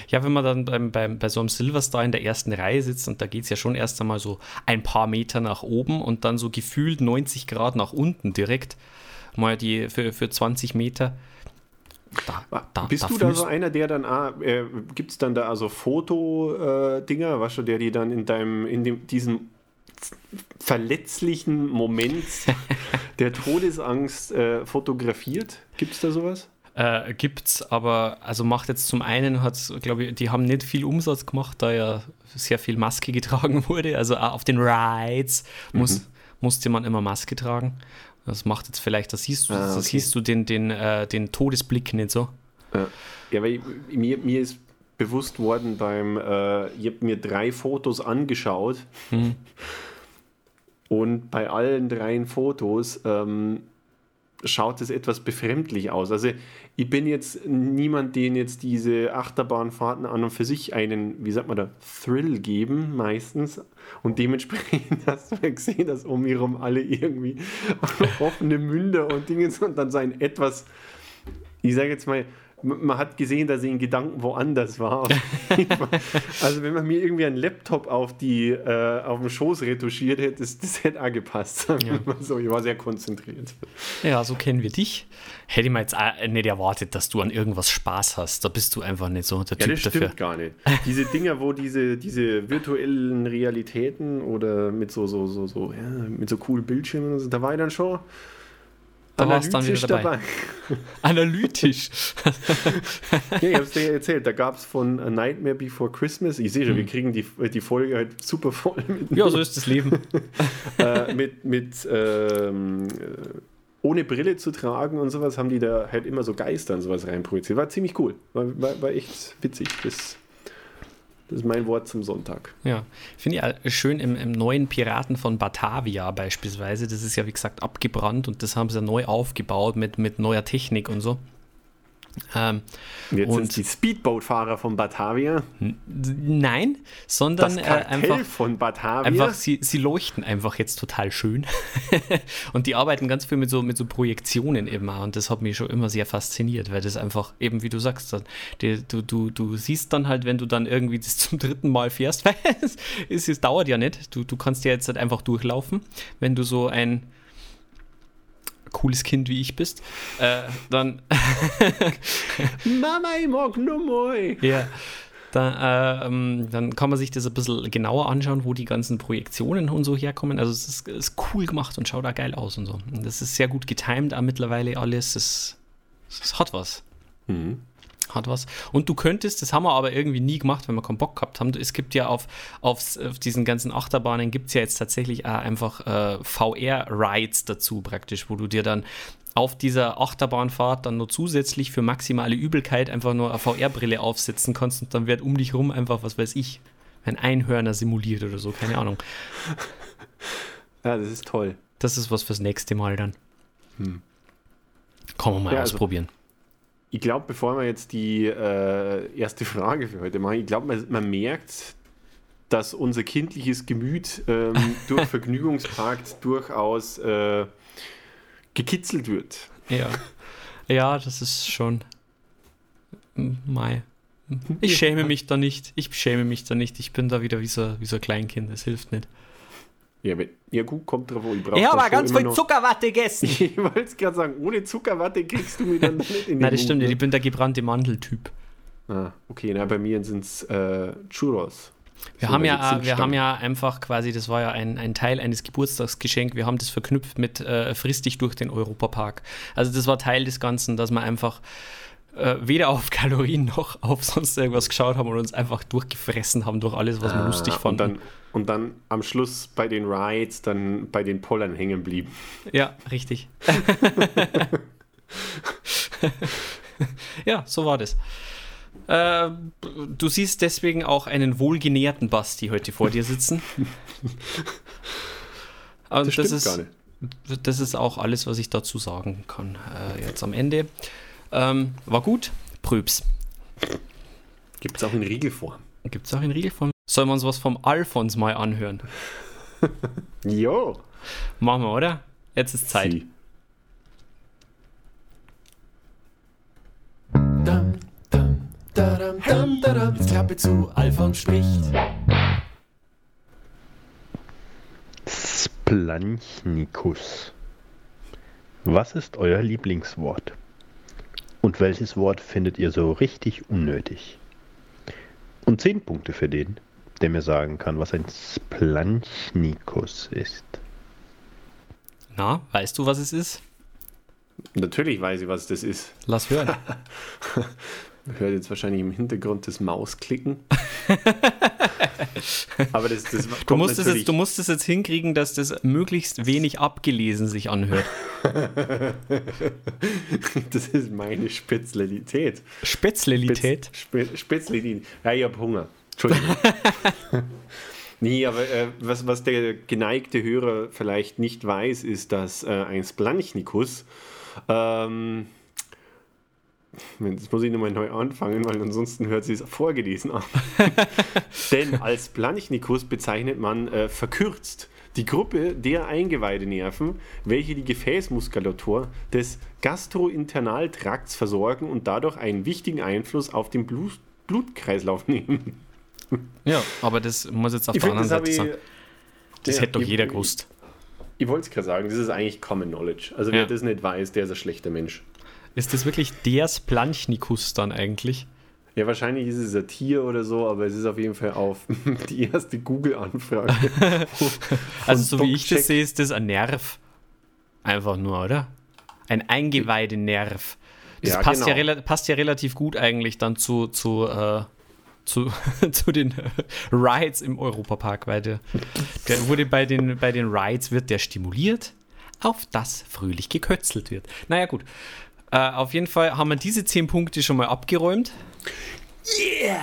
ja, wenn man dann beim, beim, bei so einem Silverstar in der ersten Reihe sitzt und da geht es ja schon erst einmal so ein paar Meter nach oben und dann so gefühlt 90 Grad nach unten direkt, mal die für, für 20 Meter, da, da, Bist du da so einer, der dann, ah, äh, gibt es dann da also Fotodinger, äh, weißt du, der die dann in deinem, in dem, diesem verletzlichen Moment der Todesangst äh, fotografiert? Gibt es da sowas? Äh, gibt's, aber also macht jetzt zum einen hat glaube ich, die haben nicht viel Umsatz gemacht, da ja sehr viel Maske getragen wurde. Also auf den Rides muss, mhm. musste man immer Maske tragen. Das macht jetzt vielleicht, das siehst du, ah, okay. das siehst du den, den, äh, den Todesblick nicht so. Ja, ja weil mir, mir ist bewusst worden beim, äh, ich habe mir drei Fotos angeschaut mhm. und bei allen drei Fotos ähm, schaut es etwas befremdlich aus. Also ich bin jetzt niemand, den jetzt diese Achterbahnfahrten an und für sich einen, wie sagt man da, Thrill geben meistens. Und dementsprechend hast du gesehen, dass um mich herum alle irgendwie offene Münder und Dinge und dann sein etwas, ich sage jetzt mal, man hat gesehen, dass ich in Gedanken woanders war. also wenn man mir irgendwie einen Laptop auf, die, äh, auf dem Schoß retuschiert hätte, das, das hätte auch gepasst. Ja. So, ich war sehr konzentriert. Ja, so kennen wir dich. Hätte ich mir jetzt nicht erwartet, dass du an irgendwas Spaß hast. Da bist du einfach nicht so der Typ ja, das dafür. stimmt gar nicht. Diese Dinger, wo diese, diese virtuellen Realitäten oder mit so, so, so, so, ja, mit so coolen Bildschirmen, da war ich dann schon da warst dann wieder dabei. dabei. Analytisch. ja, ich hab's dir ja erzählt. Da gab es von A Nightmare Before Christmas. Ich sehe schon, mhm. wir kriegen die, die Folge halt super voll. Mit, ja, so ist das Leben. äh, mit mit ähm, ohne Brille zu tragen und sowas haben die da halt immer so Geister und sowas reinprojiziert. War ziemlich cool. War, war, war echt witzig. Das das ist mein Wort zum Sonntag. Ja, finde ich schön im, im, neuen Piraten von Batavia beispielsweise. Das ist ja, wie gesagt, abgebrannt und das haben sie neu aufgebaut mit, mit neuer Technik und so. Ähm, Jetzt sind die Speedboat-Fahrer von Batavia? Nein, sondern das äh, einfach, von Batavia? einfach sie, sie leuchten einfach jetzt total schön. und die arbeiten ganz viel mit so, mit so Projektionen immer. Und das hat mich schon immer sehr fasziniert, weil das einfach, eben wie du sagst, die, du, du, du siehst dann halt, wenn du dann irgendwie das zum dritten Mal fährst, weil es, es dauert ja nicht. Du, du kannst ja jetzt halt einfach durchlaufen, wenn du so ein cooles Kind wie ich bist, äh, dann. Mama, ich mag nur mal. Ja. Da, äh, ähm, dann kann man sich das ein bisschen genauer anschauen, wo die ganzen Projektionen und so herkommen. Also es ist, ist cool gemacht und schaut da geil aus und so. Und das ist sehr gut getimed auch mittlerweile alles. Es, es hat was. Mhm hat was. Und du könntest, das haben wir aber irgendwie nie gemacht, wenn wir keinen Bock gehabt haben. Es gibt ja auf, auf, auf diesen ganzen Achterbahnen gibt es ja jetzt tatsächlich auch einfach äh, VR-Rides dazu praktisch, wo du dir dann auf dieser Achterbahnfahrt dann nur zusätzlich für maximale Übelkeit einfach nur eine VR-Brille aufsetzen kannst und dann wird um dich rum einfach, was weiß ich, ein Einhörner simuliert oder so, keine Ahnung. Ja, das ist toll. Das ist was fürs nächste Mal dann. Hm. Kann man mal ja, also ausprobieren. Ich glaube, bevor wir jetzt die äh, erste Frage für heute machen, ich glaube, man, man, merkt, dass unser kindliches Gemüt ähm, durch Vergnügungspark durchaus äh, gekitzelt wird. Ja. ja, das ist schon. Mai. Ich schäme mich da nicht. Ich schäme mich da nicht. Ich bin da wieder wie so, wie so ein Kleinkind. Das hilft nicht. Ja, ja gut, kommt drauf, ich brauche. Ja, aber ganz viel Zuckerwatte gegessen. ich wollte es gerade sagen, ohne Zuckerwatte kriegst du mich dann nicht in den Nein, das stimmt nicht, ich bin der gebrannte Mandeltyp. Ah, okay, na, bei mir sind es äh, Churros. Wir, so, haben ja, wir haben ja einfach quasi, das war ja ein, ein Teil eines Geburtstagsgeschenks, wir haben das verknüpft mit äh, Frist dich durch den Europapark. Also das war Teil des Ganzen, dass man einfach äh, weder auf Kalorien noch auf sonst irgendwas geschaut haben und uns einfach durchgefressen haben durch alles, was wir ah, lustig fanden. Und dann, und dann am Schluss bei den Rides dann bei den Pollern hängen blieben. Ja, richtig. ja, so war das. Äh, du siehst deswegen auch einen wohlgenährten Basti heute vor dir sitzen. Und das, das ist, gar nicht. Das ist auch alles, was ich dazu sagen kann. Äh, jetzt am Ende. Ähm, war gut. Prübs. Gibt es auch in Riegelform. Gibt es auch in Riegelform. Sollen wir uns was vom Alfons mal anhören? jo. Machen wir, oder? Jetzt ist Zeit. Sie. Dum, dum, dadum, dum, dadum. Jetzt Klappe zu, Alfons spricht. Splanchnikus. Was ist euer Lieblingswort? Und welches Wort findet ihr so richtig unnötig? Und 10 Punkte für den, der mir sagen kann, was ein Splanchnikus ist. Na, weißt du, was es ist? Natürlich weiß ich, was das ist. Lass hören. Hört jetzt wahrscheinlich im Hintergrund das Mausklicken. Aber das, das du, musst es jetzt, du musst es jetzt hinkriegen, dass das möglichst wenig abgelesen sich anhört. das ist meine Spezialität. Spezialität? Spez, Spezialität. Ja, ich habe Hunger. Entschuldigung. nee, aber äh, was, was der geneigte Hörer vielleicht nicht weiß, ist, dass äh, ein Splanchnikus Ähm, Jetzt muss ich nochmal neu anfangen, weil ansonsten hört sie es vorgelesen an. Denn als Planchnikus bezeichnet man äh, verkürzt die Gruppe der Eingeweidenerven, welche die Gefäßmuskulatur des Gastrointernaltrakts versorgen und dadurch einen wichtigen Einfluss auf den Blut Blutkreislauf nehmen. Ja, aber das muss jetzt auf ich der anderen Seite sagen. Das ja, hätte doch jeder gewusst. Ich, ich wollte es gerade sagen, das ist eigentlich Common Knowledge. Also wer ja. das nicht weiß, der ist ein schlechter Mensch. Ist das wirklich der Splanchnikus dann eigentlich? Ja, wahrscheinlich ist es ein Tier oder so, aber es ist auf jeden Fall auf die erste Google-Anfrage. also, so wie ich das sehe, ist das ein Nerv. Einfach nur, oder? Ein Eingeweidenerv. Das ja, passt, genau. ja passt ja relativ gut eigentlich dann zu, zu, äh, zu, zu den Rides im Europapark, weil der, der wurde bei den, bei den Rides wird der stimuliert, auf das fröhlich gekötzelt wird. Naja, gut. Äh, auf jeden Fall haben wir diese zehn Punkte schon mal abgeräumt. Yeah!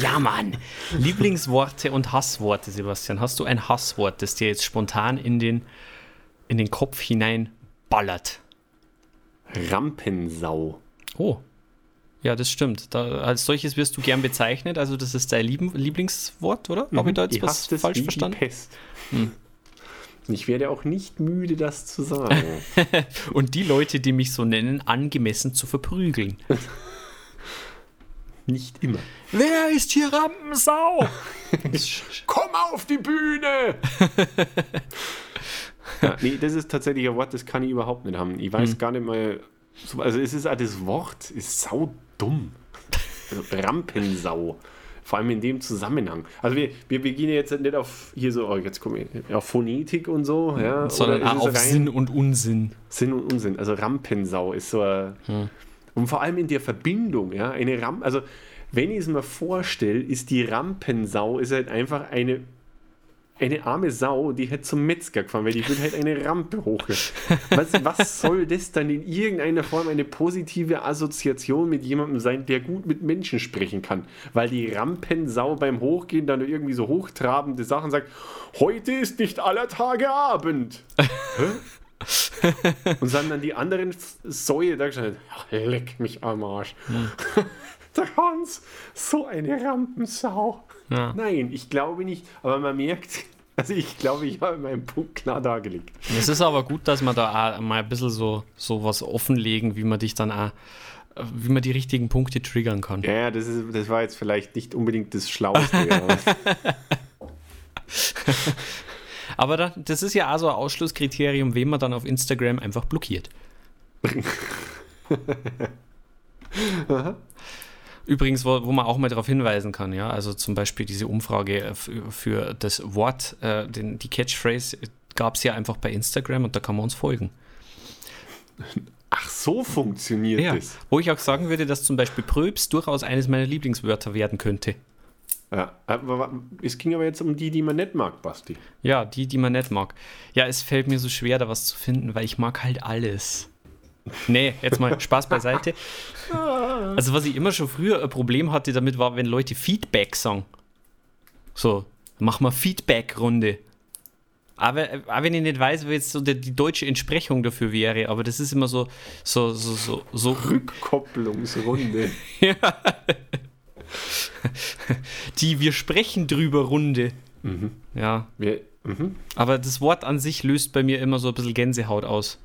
Ja, Mann. Lieblingsworte und Hassworte, Sebastian. Hast du ein Hasswort, das dir jetzt spontan in den, in den Kopf hinein ballert? Rampensau. Oh. Ja, das stimmt. Da, als solches wirst du gern bezeichnet. Also, das ist dein Lieblingswort, oder? Mhm. Habe ich da jetzt was falsch verstanden? Pest. Hm. Ich werde auch nicht müde, das zu sagen. Und die Leute, die mich so nennen, angemessen zu verprügeln. nicht immer. Wer ist hier Rampensau? Komm auf die Bühne! ja, nee, das ist tatsächlich ein Wort, das kann ich überhaupt nicht haben. Ich weiß hm. gar nicht mal. Also, es ist auch das Wort ist sau dumm. Rampensau. Vor allem in dem Zusammenhang. Also wir, wir, wir gehen jetzt nicht auf hier so, oh, jetzt komme ich, auf Phonetik und so, ja. Sondern auch auf Sinn und Unsinn. Sinn und Unsinn. Also Rampensau ist so hm. Und vor allem in der Verbindung, ja, eine Rampe, also wenn ich es mir vorstelle, ist die Rampensau ist halt einfach eine eine arme Sau, die hätte zum Metzger gefahren, weil die würde halt eine Rampe hoch. Was, was soll das dann in irgendeiner Form eine positive Assoziation mit jemandem sein, der gut mit Menschen sprechen kann? Weil die Rampensau beim Hochgehen dann irgendwie so hochtrabende Sachen sagt, heute ist nicht aller Tage Abend. Und dann die anderen Säue da gestanden, leck mich am Arsch. Hm. Der Hans, so eine Rampensau. Ja. Nein, ich glaube nicht. Aber man merkt, also ich glaube, ich habe meinen Punkt klar dargelegt. Es ist aber gut, dass wir da auch mal ein bisschen so, so was offenlegen, wie man dich dann auch, wie man die richtigen Punkte triggern kann. Ja, ja das, ist, das war jetzt vielleicht nicht unbedingt das Schlauste. aber da, das ist ja auch so ein Ausschlusskriterium, wen man dann auf Instagram einfach blockiert. Aha. Übrigens, wo, wo, man auch mal darauf hinweisen kann, ja, also zum Beispiel diese Umfrage äh, für, das Wort, äh, den, die Catchphrase gab es ja einfach bei Instagram und da kann man uns folgen. Ach, so funktioniert ja, das. Wo ich auch sagen würde, dass zum Beispiel Pröps durchaus eines meiner Lieblingswörter werden könnte. Ja, aber es ging aber jetzt um die, die man nicht mag, Basti. Ja, die, die man nicht mag. Ja, es fällt mir so schwer, da was zu finden, weil ich mag halt alles. Nee, jetzt mal Spaß beiseite. Also, was ich immer schon früher ein Problem hatte damit, war, wenn Leute Feedback sagen. So, mach mal Feedback-Runde. Aber, aber wenn ich nicht weiß, wie jetzt so die, die, deutsche Entsprechung dafür wäre, aber das ist immer so, so, so, so, so. Rückkopplungsrunde. ja. Die Wir sprechen drüber Runde. Mhm. Ja. Wir, mhm. Aber das Wort an sich löst bei mir immer so ein bisschen Gänsehaut aus.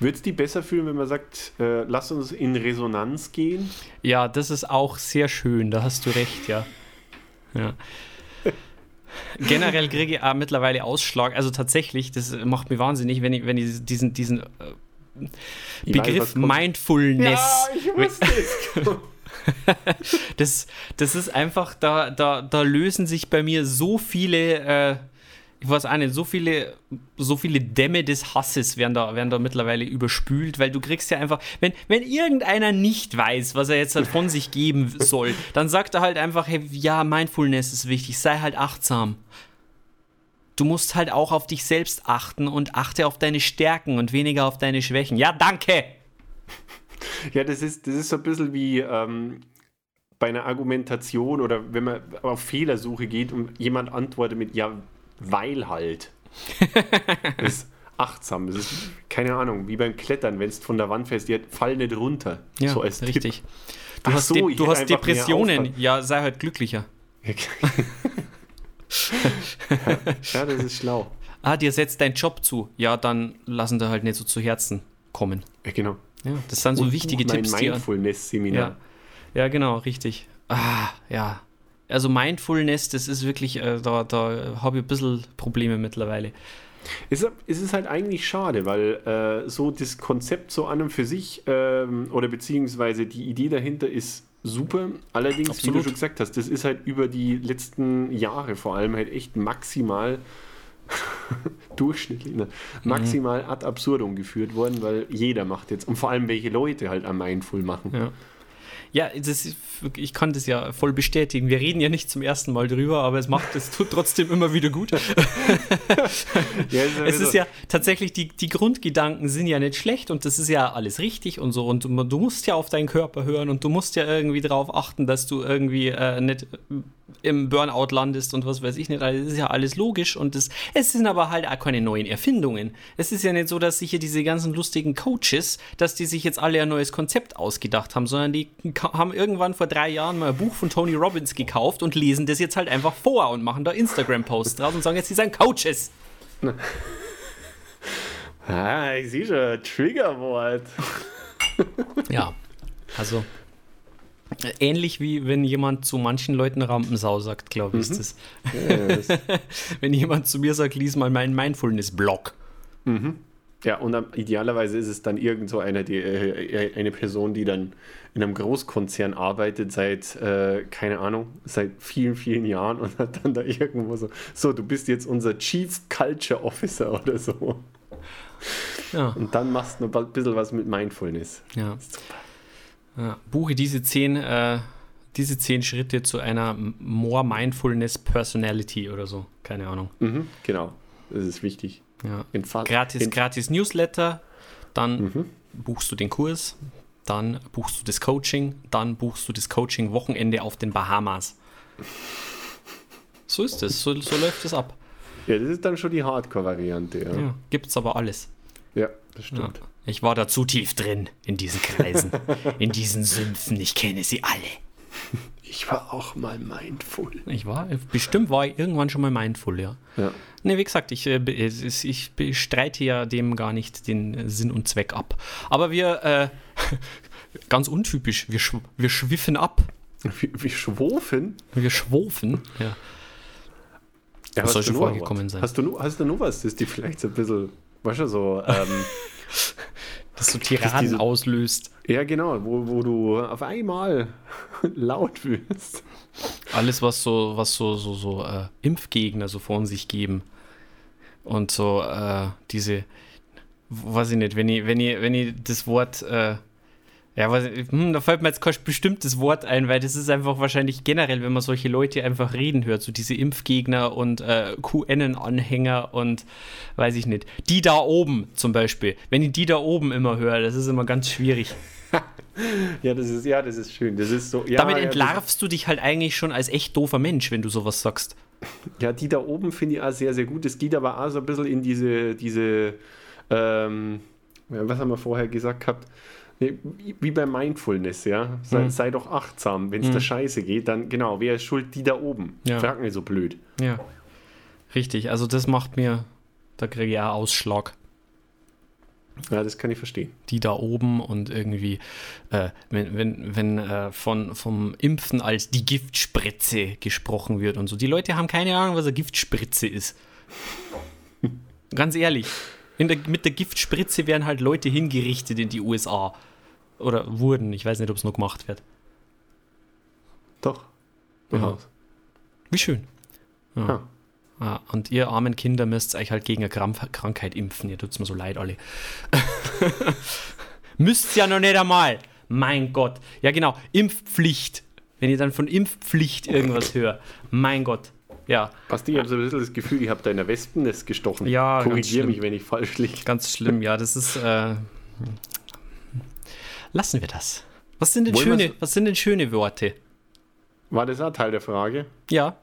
Würde es die besser fühlen, wenn man sagt, äh, lass uns in Resonanz gehen? Ja, das ist auch sehr schön, da hast du recht, ja. ja. Generell kriege ich auch mittlerweile Ausschlag, also tatsächlich, das macht mir wahnsinnig, wenn ich, wenn ich diesen, diesen äh, Begriff weiß, Mindfulness. Ja, ich wusste es. das, das ist einfach, da, da, da lösen sich bei mir so viele äh, ich weiß auch nicht, so viele, so viele Dämme des Hasses werden da, werden da mittlerweile überspült, weil du kriegst ja einfach, wenn, wenn irgendeiner nicht weiß, was er jetzt halt von sich geben soll, dann sagt er halt einfach, hey, ja, Mindfulness ist wichtig, sei halt achtsam. Du musst halt auch auf dich selbst achten und achte auf deine Stärken und weniger auf deine Schwächen. Ja, danke! Ja, das ist, das ist so ein bisschen wie ähm, bei einer Argumentation oder wenn man auf Fehlersuche geht und jemand antwortet mit Ja, weil halt. das, achtsam. Das ist, keine Ahnung, wie beim Klettern, wenn es von der Wand fällst, die fall nicht runter. Ja, so als richtig. Tipp. Du Ach hast, so, De du hast Depressionen. Ja, sei halt glücklicher. ja, das ist schlau. Ah, dir setzt dein Job zu. Ja, dann lassen da halt nicht so zu Herzen kommen. Ja, genau. Ja, das sind so Und wichtige mein Tipps, die. Mindfulness-Seminar. Ja. ja, genau, richtig. Ah, ja. Also Mindfulness, das ist wirklich, äh, da, da habe ich ein bisschen Probleme mittlerweile. Es, es ist halt eigentlich schade, weil äh, so das Konzept so an und für sich ähm, oder beziehungsweise die Idee dahinter ist super. Allerdings, wie Absolut. du schon gesagt hast, das ist halt über die letzten Jahre vor allem halt echt maximal durchschnittlich, ne? maximal ad absurdum geführt worden, weil jeder macht jetzt und vor allem welche Leute halt am Mindful machen. Ja. Ja, ist, ich kann das ja voll bestätigen. Wir reden ja nicht zum ersten Mal drüber, aber es macht, es tut trotzdem immer wieder gut. Ja, es Es ist ja tatsächlich, die, die Grundgedanken sind ja nicht schlecht und das ist ja alles richtig und so. Und du, du musst ja auf deinen Körper hören und du musst ja irgendwie darauf achten, dass du irgendwie äh, nicht im Burnout landest und was weiß ich nicht. Also Das ist ja alles logisch und das, es sind aber halt auch keine neuen Erfindungen. Es ist ja nicht so, dass sich hier diese ganzen lustigen Coaches, dass die sich jetzt alle ein neues Konzept ausgedacht haben, sondern die haben irgendwann vor drei Jahren mal ein Buch von Tony Robbins gekauft und lesen das jetzt halt einfach vor und machen da Instagram-Posts draus und sagen jetzt, sie seien Coaches. Ah, ich sehe schon, Triggerwort. Ja, also ähnlich wie wenn jemand zu manchen Leuten Rampensau sagt, glaube ich, ist das. Das, Wenn jemand zu mir sagt, lies mal meinen Mindfulness-Blog. Ja, und am, idealerweise ist es dann irgend so eine, die, äh, eine Person, die dann in einem Großkonzern arbeitet seit, äh, keine Ahnung, seit vielen, vielen Jahren und hat dann da irgendwo so, so, du bist jetzt unser Chief Culture Officer oder so. Ja, Und dann machst du noch ein bisschen was mit Mindfulness. ja. Ja. Buche diese zehn, äh, diese zehn Schritte zu einer More Mindfulness Personality oder so. Keine Ahnung. Mhm, genau, das ist wichtig. Ja. Gratis, gratis Newsletter, dann Mhm. buchst du den Kurs, dann buchst du das Coaching, dann buchst du das Coaching-Wochenende auf den Bahamas. So ist es, so, so läuft es ab. Ja, das ist dann schon die Hardcore-Variante. Ja. Ja, gibt's aber alles. Ja, das Ja. stimmt. Ich war da zu tief drin in diesen Kreisen, in diesen Sümpfen. Ich kenne sie alle. Ich war auch mal mindful. Ich war, bestimmt war ich irgendwann schon mal mindful, ja. Ja. Ne, wie gesagt, ich, äh, ich bestreite ja dem gar nicht den äh, Sinn und Zweck ab. Aber wir, äh, ganz untypisch, wir, schw wir schwiffen ab. Wie, wie schwofen? Wir schwofen. Ja. Ja, Das soll schon vorgekommen was? sein. Hast du, noch- hast du noch was, das die vielleicht so ein bisschen, weißt du, so, ähm, Das so Tiraden diese- auslöst. ja genau, wo, wo du auf einmal laut wirst. Alles, was so, was so, so, so äh, Impfgegner so von sich geben. Und so äh, diese, weiß ich nicht, wenn ich, wenn ich, wenn ich das Wort, äh, ja, ich, hm, da fällt mir jetzt kein bestimmtes Wort ein, weil das ist einfach wahrscheinlich generell, wenn man solche Leute einfach reden hört, so diese Impfgegner und äh, QN-Anhänger und weiß ich nicht. Die da oben zum Beispiel. Wenn ich die da oben immer höre, das ist immer ganz schwierig. Ja, das ist, ja, das ist schön. Das ist so, ja, Damit ja, entlarvst du dich halt eigentlich schon als echt doofer Mensch, wenn du sowas sagst. Das, ja, die da oben finde ich auch sehr, sehr gut. Es geht aber auch so ein bisschen in diese, diese, ähm, ja, was haben wir vorher gesagt gehabt? Wie- bei Mindfulness, ja. Sei, Mhm. sei doch achtsam. Wenn es der Scheiße geht, dann genau, wer ist schuld? Die da oben. Ja. Frag nicht so blöd. Ja. Richtig, also das macht mir, da kriege ich auch Ausschlag. Ja, das kann ich verstehen. Die da oben und irgendwie, äh, wenn, wenn, wenn äh, von, vom Impfen als die Giftspritze gesprochen wird und so. Die Leute haben keine Ahnung, was eine Giftspritze ist. Ganz ehrlich. Der, mit der Giftspritze werden halt Leute hingerichtet in die USA. Oder wurden. Ich weiß nicht, ob es noch gemacht wird. Doch. Ja. Wie schön. Ja. Ja. Ja, und ihr armen Kinder müsst euch halt gegen eine Krank Krankheit impfen. Ihr tut's mir so leid, alle. müsst ja noch nicht einmal. Mein Gott. Ja, genau. Impfpflicht. Wenn ihr dann von Impfpflicht irgendwas hört. Mein Gott. Ja, Basti, ich habe so ein bisschen das Gefühl, ich habe da in der Wespennest gestochen. Ja, Korrigiere mich, wenn ich falsch liege. ganz schlimm. Ja, das ist. Äh, lassen wir das. Was sind denn Wollen schöne, was sind denn schöne Worte? War das auch Teil der Frage? Ja.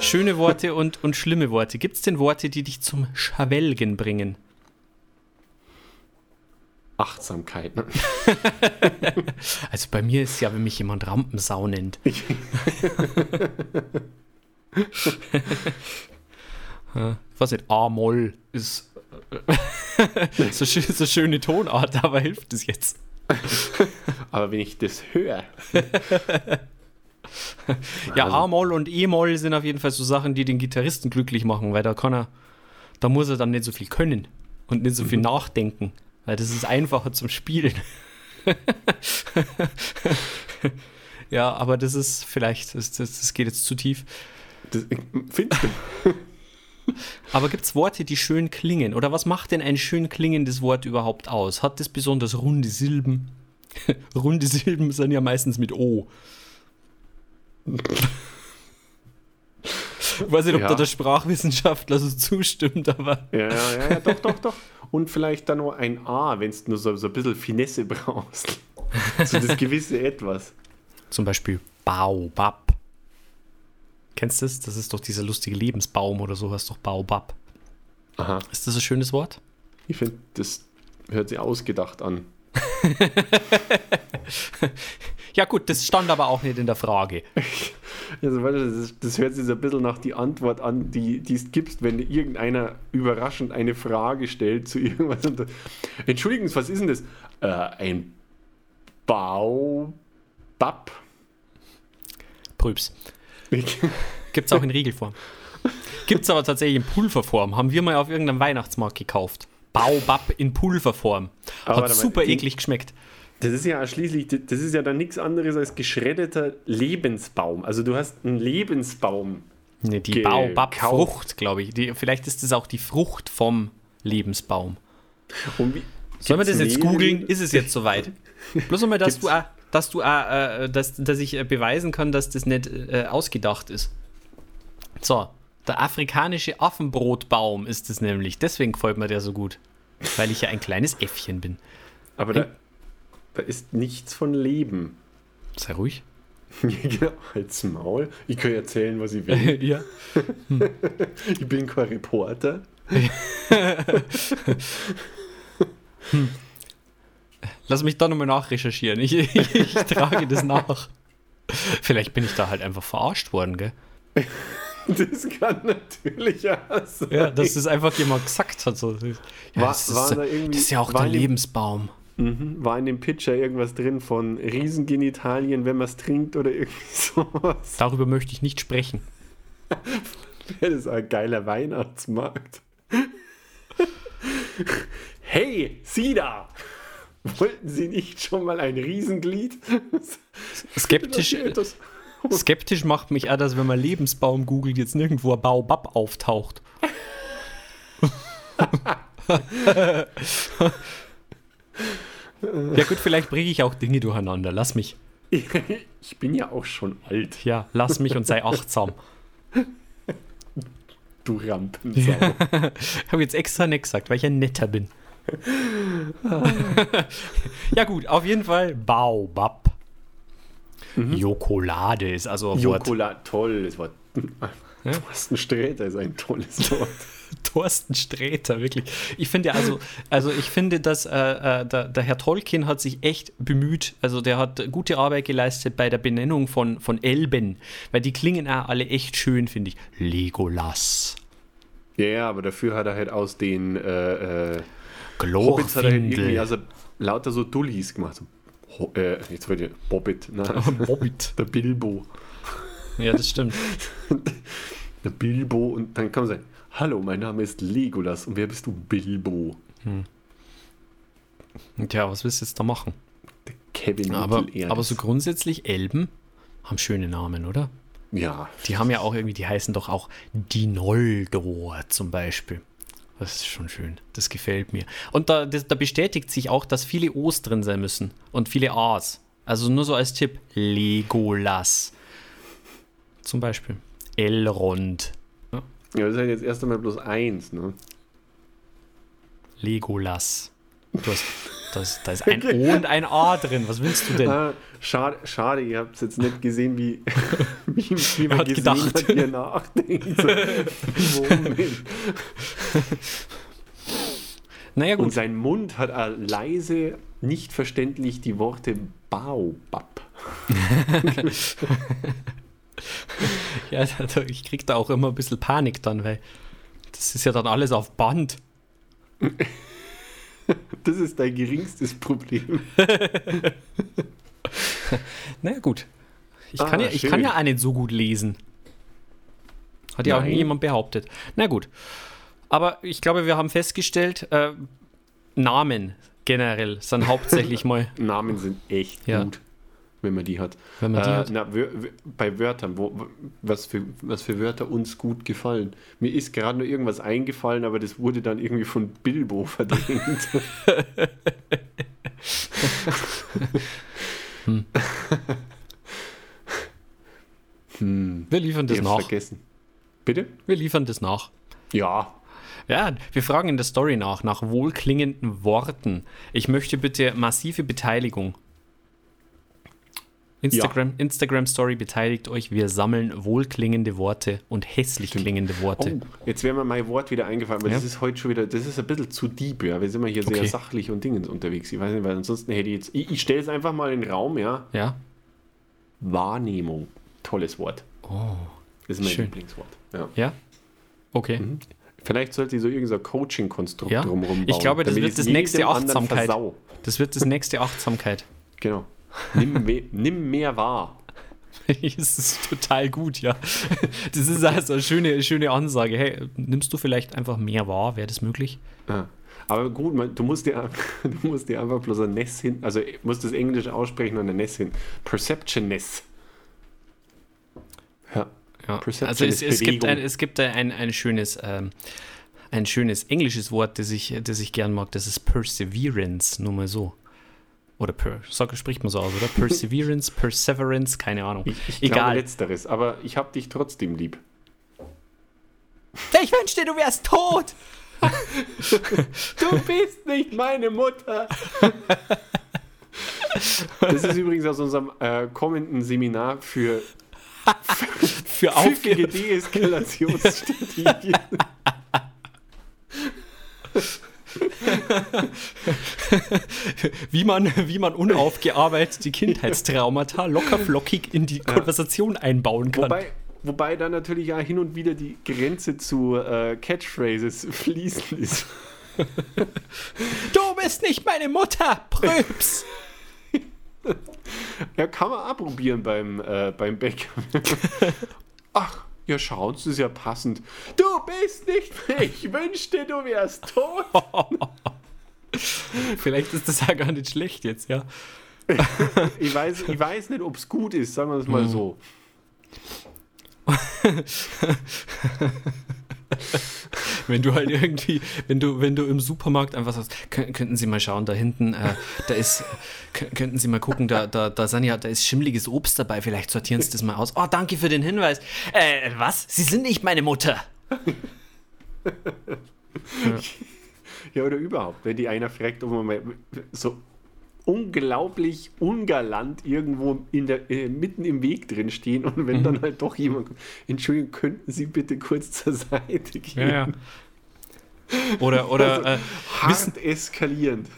Schöne Worte und, und schlimme Worte. Gibt es denn Worte, die dich zum Schwelgen bringen? Achtsamkeit. Ne? Also bei mir ist ja, wenn mich jemand Rampensau nennt. Ich weiß nicht, A-Moll ist äh, so, schön, so schöne Tonart, aber hilft es jetzt? Aber wenn ich das höre, Ja, Also- A-Moll und E-Moll sind auf jeden Fall so Sachen, die den Gitarristen glücklich machen, weil da kann er, da muss er dann nicht so viel können und nicht so viel nachdenken, weil das ist einfacher zum Spielen. ja, aber das ist vielleicht, das, das, das geht jetzt zu tief. Das, findest du? Aber gibt es Worte, die schön klingen? Oder was macht denn ein schön klingendes Wort überhaupt aus? Hat das besonders runde Silben? runde Silben sind ja meistens mit O. Ich weiß nicht, ob Ja. da der Sprachwissenschaftler so zustimmt, aber Ja, ja, ja, ja, doch, doch, doch. Und vielleicht dann nur ein A, wenn du nur so, so ein bisschen Finesse brauchst. So das gewisse Etwas. zum Beispiel Baobab. Kennst du das? Das ist doch dieser lustige Lebensbaum oder so, heißt doch Baobab. Aha. Ist das ein schönes Wort? Ich finde, das hört sich ausgedacht an. Ja gut, das stand aber auch nicht in der Frage. Also, das, das hört sich so ein bisschen nach die Antwort an, die die es gibst, wenn irgendeiner überraschend eine Frage stellt zu irgendwas. Entschuldigen Sie, was ist denn das? Äh, ein Baobab? Prübs. Gibt es auch in Riegelform. Gibt es aber tatsächlich in Pulverform. Haben wir mal auf irgendeinem Weihnachtsmarkt gekauft. Baobab in Pulverform. Aber Hat mal, super die- eklig geschmeckt. Das ist ja schließlich, das ist ja dann nichts anderes als geschreddeter Lebensbaum. Also du hast einen Lebensbaum. Nee, die. Baobab-Frucht, glaube ich. Die, vielleicht ist das auch die Frucht vom Lebensbaum. Sollen wir das jetzt googeln? Ist es jetzt soweit? Bloß einmal, dass du, Gibt's- auch, dass, du auch, äh, dass, dass ich äh, beweisen kann, dass das nicht äh, ausgedacht ist. So, der afrikanische Affenbrotbaum ist es nämlich. Deswegen gefällt mir der so gut. Weil ich ja ein kleines Äffchen bin. Aber da, da ist nichts von Leben. Sei ruhig. genau, als Maul. Ich kann erzählen, was ich will. ja. Ich bin kein Reporter. Lass mich da nochmal nachrecherchieren. Ich, ich, ich trage das nach. Vielleicht bin ich da halt einfach verarscht worden, gell? Das kann natürlich ja sein. Ja, dass das einfach jemand gesagt hat. So. Ja, War- das, ist, war da irgendwie- das ist ja auch der Lebensbaum. Mhm. War in dem Pitcher irgendwas drin von Riesengenitalien, wenn man es trinkt oder irgendwie sowas. Darüber möchte ich nicht sprechen. Das ist ein geiler Weihnachtsmarkt. Hey, Sie da! Wollten Sie nicht schon mal ein Riesenglied? Skeptisch, Das- skeptisch macht mich auch, dass wenn man Lebensbaum googelt, jetzt nirgendwo ein Baobab auftaucht. ja gut, vielleicht bringe ich auch Dinge durcheinander. Lass mich. Ich bin ja auch schon alt, Ja, lass mich und sei achtsam. du Rampensau. Ich habe jetzt extra nicht gesagt, weil ich ein netter bin. Ja gut, auf jeden Fall Baobab. Jokolade ist also ein Wort. Jokola, toll, das Wort. Thorsten Sträter ist ein tolles Wort. Thorsten Sträter, wirklich. Ich finde also, also ich finde, dass äh, äh, der, der Herr Tolkien hat sich echt bemüht. Also der hat gute Arbeit geleistet bei der Benennung von, von Elben, weil die klingen auch alle echt schön, finde ich. Legolas, Ja, ja, aber dafür hat er halt aus den äh, Hobbits hat er irgendwie also lauter so Dullis gemacht. Ho äh, jetzt wollte ich Bobbit, ne? Hobbit. der Bilbo. Ja, das stimmt. Der Bilbo und dann kann man sagen, hallo, mein Name ist Legolas und wer bist du? Bilbo. Tja, was willst du jetzt da machen? Der Kevin Aber, aber so grundsätzlich, Elben haben schöne Namen, oder? Ja, Die haben ja auch irgendwie, die heißen doch auch Dinoldor zum Beispiel. Das ist schon schön. Das gefällt mir. Und da, das, da bestätigt sich auch, dass viele O's drin sein müssen und viele A's. Also nur so als Tipp: Legolas. Zum Beispiel. Elrond. ja, das ist halt jetzt erst einmal bloß eins, ne? Legolas. Du hast, das, da ist ein O und ein A drin. Was willst du denn? Ah, schade, schade, ihr habt es jetzt nicht gesehen, wie, wie, wie man hat gesehen gedacht. hat, wie er nachdenkt. So. Naja, Und gut. sein Mund hat leise, nicht verständlich die Worte Baobab. Ja, ich krieg da auch immer ein bisschen Panik dann, weil das ist ja dann alles auf Band. Das ist dein geringstes Problem. Naja, gut. Ich, Ah, kann, ja, ich schön. kann ja nicht so gut lesen. Hat ja auch nie jemand behauptet. Na gut. Aber ich glaube, wir haben festgestellt, äh, Namen generell sind hauptsächlich mal, Namen sind echt Ja. gut, wenn man die hat. wenn man die Äh, hat. Na, bei Wörtern, wo, was, für, was für Wörter uns gut gefallen. Mir ist gerade nur irgendwas eingefallen, aber das wurde dann irgendwie von Bilbo verdrängt. Wir liefern das Ich nach. vergessen. Bitte? Wir liefern das nach. Ja. Ja, wir fragen in der Story nach, nach wohlklingenden Worten. Ich möchte bitte massive Beteiligung. Instagram, Instagram Story beteiligt euch. Wir sammeln wohlklingende Worte und hässlich klingende Worte. Oh, jetzt wäre mir mein Wort wieder eingefallen, aber Ja. das ist heute schon wieder, das ist ein bisschen zu deep, ja. Wir sind mal hier sehr Okay. sachlich und Dingens unterwegs. Ich weiß nicht, weil ansonsten hätte ich jetzt. Ich, ich stelle es einfach mal in den Raum, ja. Ja? Wahrnehmung. Tolles Wort. Oh. Das ist mein Schön. Lieblingswort. Ja. Ja? Okay. Vielleicht sollte ich so irgendein Coaching-Konstrukt Ja. drumherum bauen. Ich glaube, das wird das nächste Achtsamkeit. versau. Das wird das nächste Achtsamkeit. Genau. Nimm, we- nimm mehr wahr. das ist total gut, ja. Das ist also eine schöne, schöne Ansage. Hey, nimmst du vielleicht einfach mehr wahr? Wäre das möglich? Ja. Aber gut, man, du, musst dir, du musst dir einfach bloß ein Ness hin, also du musst das Englisch aussprechen und ein Ness hin. Perception Ness. Ja. Also es, es gibt, ein, es gibt ein, ein schönes ähm, ein schönes englisches Wort, das ich, das ich gern mag, das ist Perseverance, nur mal so. Oder per, sag, spricht man so aus, oder? Perseverance, Perseverance, keine Ahnung. Ich, ich glaube Egal. letzteres, aber ich habe dich trotzdem lieb. Ich wünschte, du wärst tot! Du bist nicht meine Mutter. Das ist übrigens aus unserem äh, kommenden Seminar für Für pfiffige Aufge Deeskalationsstrategien. wie man, wie man unaufgearbeitet die Kindheitstraumata locker flockig in die Konversation einbauen kann. Wobei, wobei da natürlich ja hin und wieder die Grenze zu äh, Catchphrases fließend ist. du bist nicht meine Mutter, Pröps! Ja, kann man abprobieren beim, äh, beim Bäcker. Ach, ja, schauen Sie, ist ja passend. Du bist nicht mehr. Ich wünschte, du wärst tot. Vielleicht ist das ja gar nicht schlecht jetzt, ja. Ich weiß, ich weiß nicht, ob es gut ist, sagen wir es Mhm. mal so. Wenn du halt irgendwie, wenn du, wenn du im Supermarkt einfach sagst, "Kön- könnten Sie mal schauen, da hinten, äh, da ist, kö- könnten Sie mal gucken, da, da, da sind ja, da ist schimmliges Obst dabei, vielleicht sortieren Sie das mal aus. Oh, danke für den Hinweis. Äh, was? Sie sind nicht meine Mutter. Ja, oder überhaupt, wenn die einer fragt, ob man mal so unglaublich ungalant irgendwo in der, äh, mitten im Weg drin stehen und wenn Mhm. dann halt doch jemand kommt, Entschuldigung, könnten Sie bitte kurz zur Seite gehen? Oder, oder, äh, Hart eskalierend.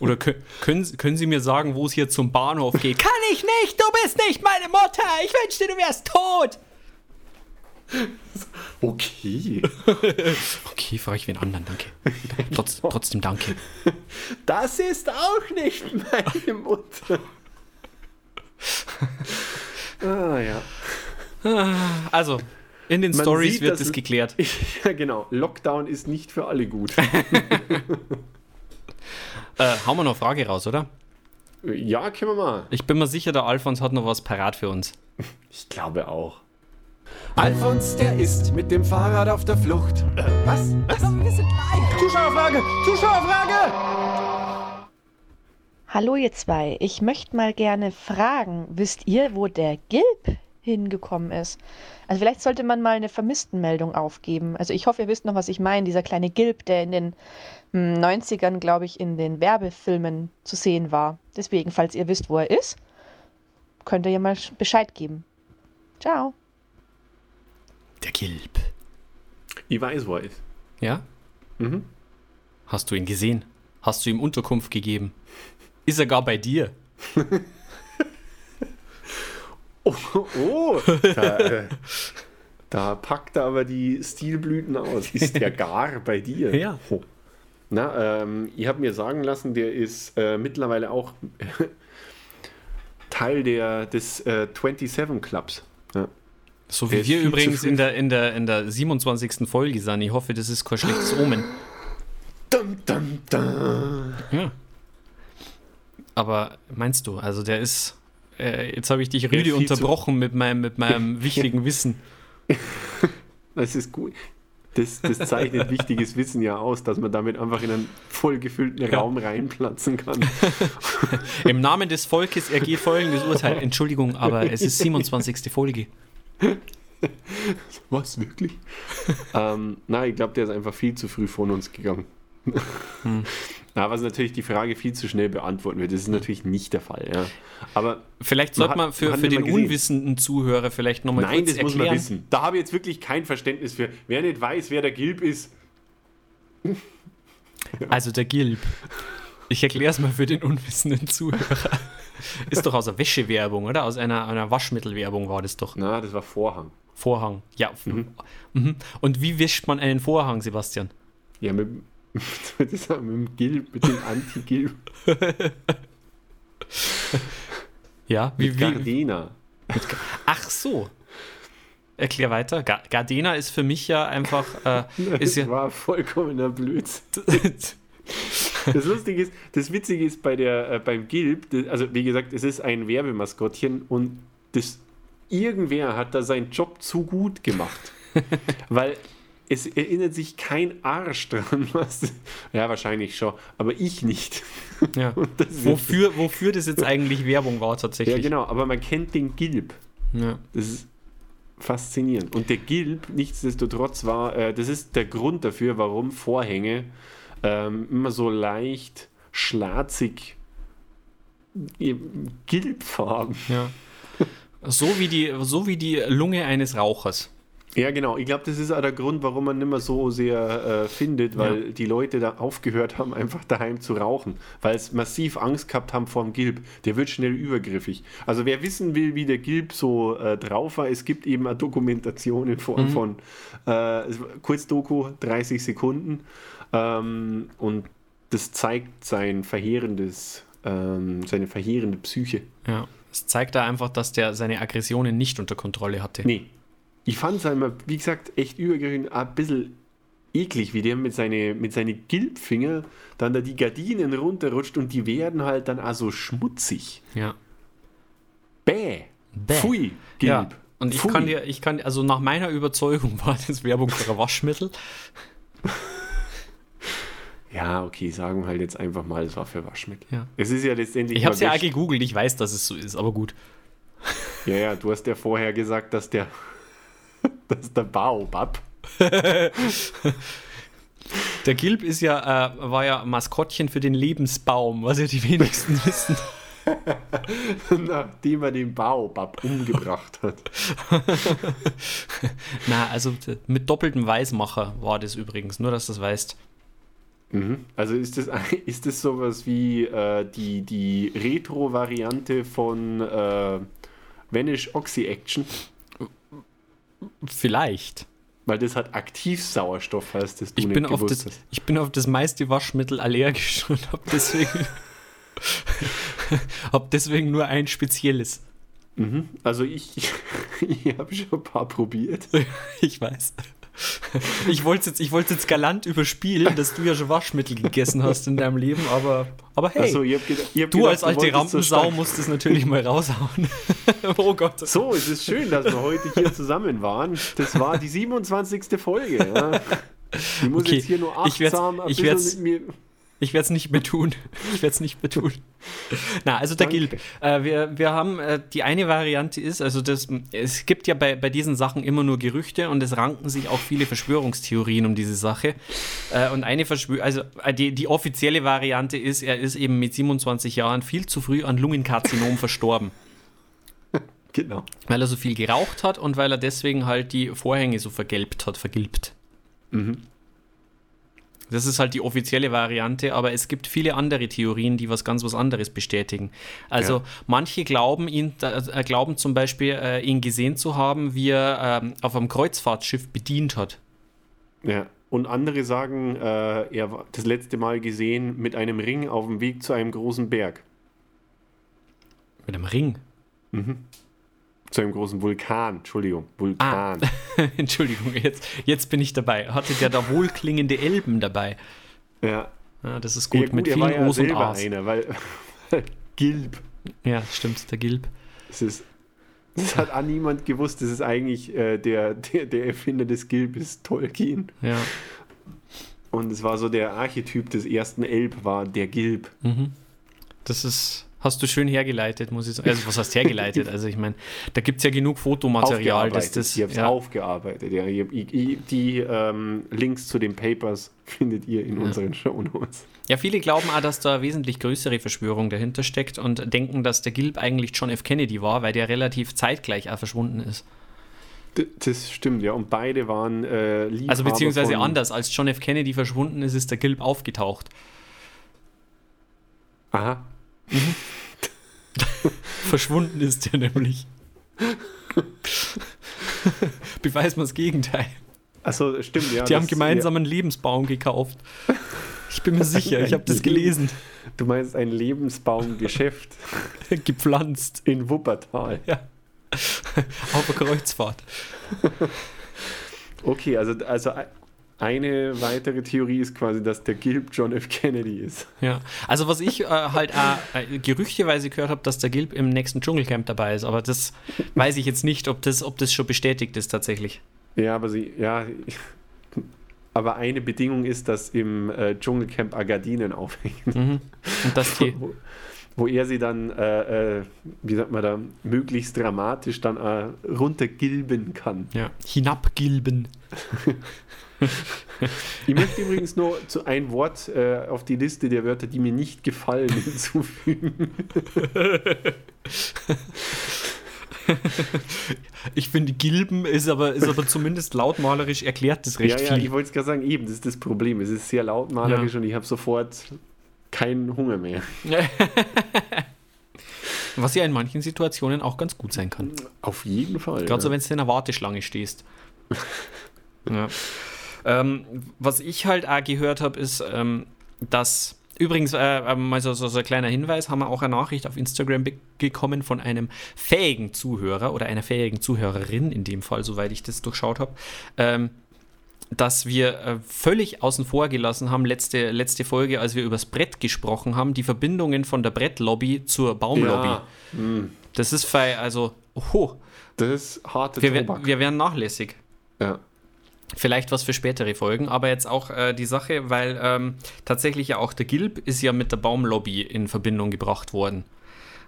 oder kö- können, können Sie mir sagen, wo es hier zum Bahnhof geht? Kann ich nicht, du bist nicht meine Mutter. Ich wünschte, du wärst tot. Okay. Okay, frage ich wen anderen, danke. Trotz, trotzdem danke. Das ist auch nicht meine Mutter. ah ja. Also, in den Man Stories sieht, wird es- geklärt. Ja, genau. Lockdown ist nicht für alle gut. Äh, hauen wir noch eine Frage raus, oder? ja, können wir mal. Ich bin mir sicher, der Alfons hat noch was parat für uns. Ich glaube auch. Alfons, der ist mit dem Fahrrad auf der Flucht. Äh, was? Was? Wir sind live. Zuschauerfrage! Zuschauerfrage! Hallo ihr zwei, ich möchte mal gerne fragen, wisst ihr, wo der Gilb hingekommen ist? Also vielleicht sollte man mal eine Vermisstenmeldung aufgeben. Also ich hoffe, ihr wisst noch, was ich meine. Dieser kleine Gilb, der in den hm, 90ern, glaube ich, in den Werbefilmen zu sehen war. Deswegen, falls ihr wisst, wo er ist, könnt ihr ja mal Bescheid geben. Ciao. Der Gilb. Ich weiß, wo er ist. Ja? Mhm. Hast du ihn gesehen? Hast du ihm Unterkunft gegeben? Ist er gar bei dir? Oh, oh da, äh, da packt er aber die Stilblüten aus. Ist der gar bei dir? Ja. Oh. Na, ähm, ich habe mir sagen lassen, der ist äh, mittlerweile auch Teil der, des äh, 27 Clubs. Ja. So wie wir übrigens in der, in, der, in der 27. Folge sind. Ich hoffe, das ist kein schlechtes Omen. Dum, dum, dum. Ja. Aber meinst du, also der ist. Äh, jetzt habe ich dich rüde unterbrochen mit meinem, mit meinem wichtigen Wissen. Das ist gut. Das, das zeichnet wichtiges Wissen ja aus, dass man damit einfach in einen vollgefüllten Ja. Raum reinplatzen kann. Im Namen des Volkes ergeht folgendes Urteil. Entschuldigung, aber es ist 27. Folge. Was, wirklich? ähm, nein, ich glaube, der ist einfach viel zu früh von uns gegangen. Hm. Na, was natürlich die Frage viel zu schnell beantworten wird. Das ist natürlich nicht der Fall. Ja. Aber Vielleicht Man sollte hat- man für, man hat für den unwissenden Zuhörer vielleicht nochmal nein, kurz das muss erklären. man wissen. Da habe ich jetzt wirklich kein Verständnis für. Wer nicht weiß, wer der Gilb ist, Also der Gilb. Ich erkläre es mal für den unwissenden Zuhörer. Ist doch aus einer Wäschewerbung, oder? Aus einer, einer Waschmittelwerbung war das doch. na, das war Vorhang. Vorhang. Ja. Mhm. Und wie wischt man einen Vorhang, Sebastian? Ja, mit, mit, mit dem Gilb, mit dem Anti-Gilb. Ja, wie, Mit Gardena. Ach so. Erklär weiter. Ga- Gardena ist für mich ja einfach. Äh, ist Das ja, war vollkommener Blödsinn. Das Lustige ist, das Witzige ist bei der, äh, beim Gilb, das, also wie gesagt, es ist ein Werbemaskottchen und das, irgendwer hat da seinen Job zu gut gemacht. Weil es erinnert sich kein Arsch dran, was. Ja, wahrscheinlich schon, aber ich nicht. ja. Das wofür, wofür das jetzt eigentlich Werbung war, tatsächlich. Ja, genau, aber man kennt den Gilb. Ja. Das ist faszinierend. Und der Gilb, nichtsdestotrotz, war, äh, das ist der Grund dafür, warum Vorhänge ähm, immer so leicht schlatzig äh, Gilbfarben. Ja. So wie, die, so wie die Lunge eines Rauchers. Ja, genau. Ich glaube, das ist auch der Grund, warum man nicht mehr so sehr äh, findet, weil Ja. die Leute da aufgehört haben, einfach daheim zu rauchen, weil es massiv Angst gehabt haben vor dem Gilb. Der wird schnell übergriffig. Also wer wissen will, wie der Gilb so äh, drauf war, es gibt eben eine Dokumentation in Form von äh, Kurzdoku, 30 Sekunden. Ähm, und das zeigt sein verheerendes, ähm, seine verheerende Psyche. Ja. Es zeigt da einfach, dass der seine Aggressionen nicht unter Kontrolle hatte. Nee. Ich fand es einmal, wie gesagt, echt übergriffig, ein bisschen eklig, wie der mit seinen mit seine Gilbfinger dann da die Gardinen runterrutscht und die werden halt dann auch so schmutzig. Ja. Bäh. Bäh. Pfui, Gilb. Ja. Und ich Pfui. kann dir, ich kann, also nach meiner Überzeugung war das Werbung für ein Waschmittel. Ja, okay, sagen wir halt jetzt einfach mal, es war für Waschmittel. Ja. Es ist ja letztendlich. Ich habe es ja gegoogelt, ich weiß, dass es so ist, aber gut. Ja, ja, du hast ja vorher gesagt, dass der, dass der Baobab. Der Gilb ist ja, äh, war ja Maskottchen für den Lebensbaum, was ja die wenigsten wissen. nachdem er den Baobab umgebracht hat. Na, also mit doppeltem Weißmacher war das übrigens, nur dass du das weißt. Mhm. Also ist das, ist das sowas wie äh, die, die Retro-Variante von äh, Vanish Oxy Action? Vielleicht. Weil das hat Aktivsauerstoff, heißt das du Ich bin, auf das, hast. ich bin auf das meiste Waschmittel allergisch und habe deswegen, hab deswegen nur ein spezielles. Mhm. Also ich, ich habe schon ein paar probiert. Ich weiß. Ich wollte es jetzt, ich wollt's jetzt galant überspielen, dass du ja schon Waschmittel gegessen hast in deinem Leben, aber, aber hey, Also, ich hab geda- ich hab du gedacht, als alte so Rampensau stark- musst es natürlich mal raushauen. oh Gott. So, es ist schön, dass wir heute hier zusammen waren. Das war die 27. Folge. Ja. Ich muss Okay, jetzt hier nur ich werd's- achtsam ich werd's- mit mir. Ich werde es nicht mehr tun. Ich werde es nicht mehr tun. Na, also der. Gilb. Äh, wir, wir haben, äh, die eine Variante ist, also das, es gibt ja bei, bei diesen Sachen immer nur Gerüchte und es ranken sich auch viele Verschwörungstheorien um diese Sache. Äh, und eine Verschwörung, also äh, die, die offizielle Variante ist, er ist eben mit 27 Jahren viel zu früh an Lungenkarzinom verstorben. Genau. Weil er so viel geraucht hat und weil er deswegen halt die Vorhänge so vergelbt hat, vergilbt. Das ist halt die offizielle Variante, aber es gibt viele andere Theorien, die was ganz was anderes bestätigen. Also Ja. manche glauben ihn, äh, glauben zum Beispiel, äh, ihn gesehen zu haben, wie er ähm, auf einem Kreuzfahrtschiff bedient hat. Ja. Und andere sagen, äh, er war das letzte Mal gesehen mit einem Ring auf dem Weg zu einem großen Berg. Mit einem Ring. Zu einem großen Vulkan, Entschuldigung, Vulkan. Entschuldigung, jetzt, jetzt bin ich dabei. Hatte der da wohlklingende Elben dabei? Ja. Ja, das ist Ja, gut, mit vielen ja O's und A's. einer, weil Gilb. Ja, stimmt, der Gilb. Das, ist, das hat auch niemand gewusst. Das ist eigentlich äh, der, der, der Erfinder des Gilb ist Tolkien. Ja. Und es war so der Archetyp des ersten Elb war der Gilb. Das ist, hast du schön hergeleitet, muss ich sagen. Also, was heißt hergeleitet? Also, ich meine, da gibt es ja genug Fotomaterial, dass das. ich habe es ja, aufgearbeitet. Ja, ich, die ähm, Links zu den Papers findet ihr in unseren Shownotes. ja, viele glauben auch, dass da eine wesentlich größere Verschwörung dahinter steckt und denken, dass der Gilb eigentlich John F. Kennedy war, weil der relativ zeitgleich auch verschwunden ist. Das stimmt, ja. Und beide waren äh, Also, beziehungsweise anders, als John F. Kennedy verschwunden ist, ist der Gilb aufgetaucht. Aha. Verschwunden ist der nämlich. Beweis mal das Gegenteil. Achso, stimmt, ja. Die haben gemeinsam einen Lebensbaum gekauft. Ich bin mir sicher, ich habe das gelesen. Du meinst ein Lebensbaumgeschäft Gepflanzt. in Wuppertal. Ja. Auf der Kreuzfahrt. Okay, also, also eine weitere Theorie ist quasi, dass der Gilb John F. Kennedy ist. Ja. Also was ich äh, halt auch, äh, gerüchteweise gehört habe, dass der Gilb im nächsten Dschungelcamp dabei ist, aber das weiß ich jetzt nicht, ob das, ob das schon bestätigt ist tatsächlich. Ja, aber sie, ja. Aber eine Bedingung ist, dass im äh, Dschungelcamp Agadinen aufhängen, Mhm. Und dass die, wo, er sie dann, äh, äh, wie sagt man da, möglichst dramatisch dann äh, runtergilben kann. ja, hinabgilben. Ich möchte übrigens nur zu ein Wort äh, auf die Liste der Wörter, die mir nicht gefallen, hinzufügen. Ich finde, Gilben ist aber, ist aber zumindest lautmalerisch erklärt das recht ja, ja, viel. ich wollte es gerade sagen, eben, das ist das Problem. Es ist sehr lautmalerisch und ich habe sofort keinen Hunger mehr. Was ja in manchen Situationen auch ganz gut sein kann. Auf jeden Fall. Gerade so, ja. wenn du in einer Warteschlange stehst. ja. ähm, was ich halt auch gehört habe, ist, ähm, dass. Übrigens, äh, ähm, mal so, so, so ein kleiner Hinweis, haben wir auch eine Nachricht auf Instagram be- bekommen von einem fähigen Zuhörer oder einer fähigen Zuhörerin in dem Fall, soweit ich das durchschaut habe, ähm, dass wir äh, völlig außen vor gelassen haben, letzte, letzte Folge, als wir übers Brett gesprochen haben, die Verbindungen von der Brettlobby zur Baumlobby. Ja, mh, Das ist fei, also, oh, das ist harte wir, Tobak. wir wären nachlässig. ja. Vielleicht was für spätere Folgen, aber jetzt auch äh, die Sache, weil ähm, tatsächlich ja auch der Gilb ist ja mit der Baumlobby in Verbindung gebracht worden.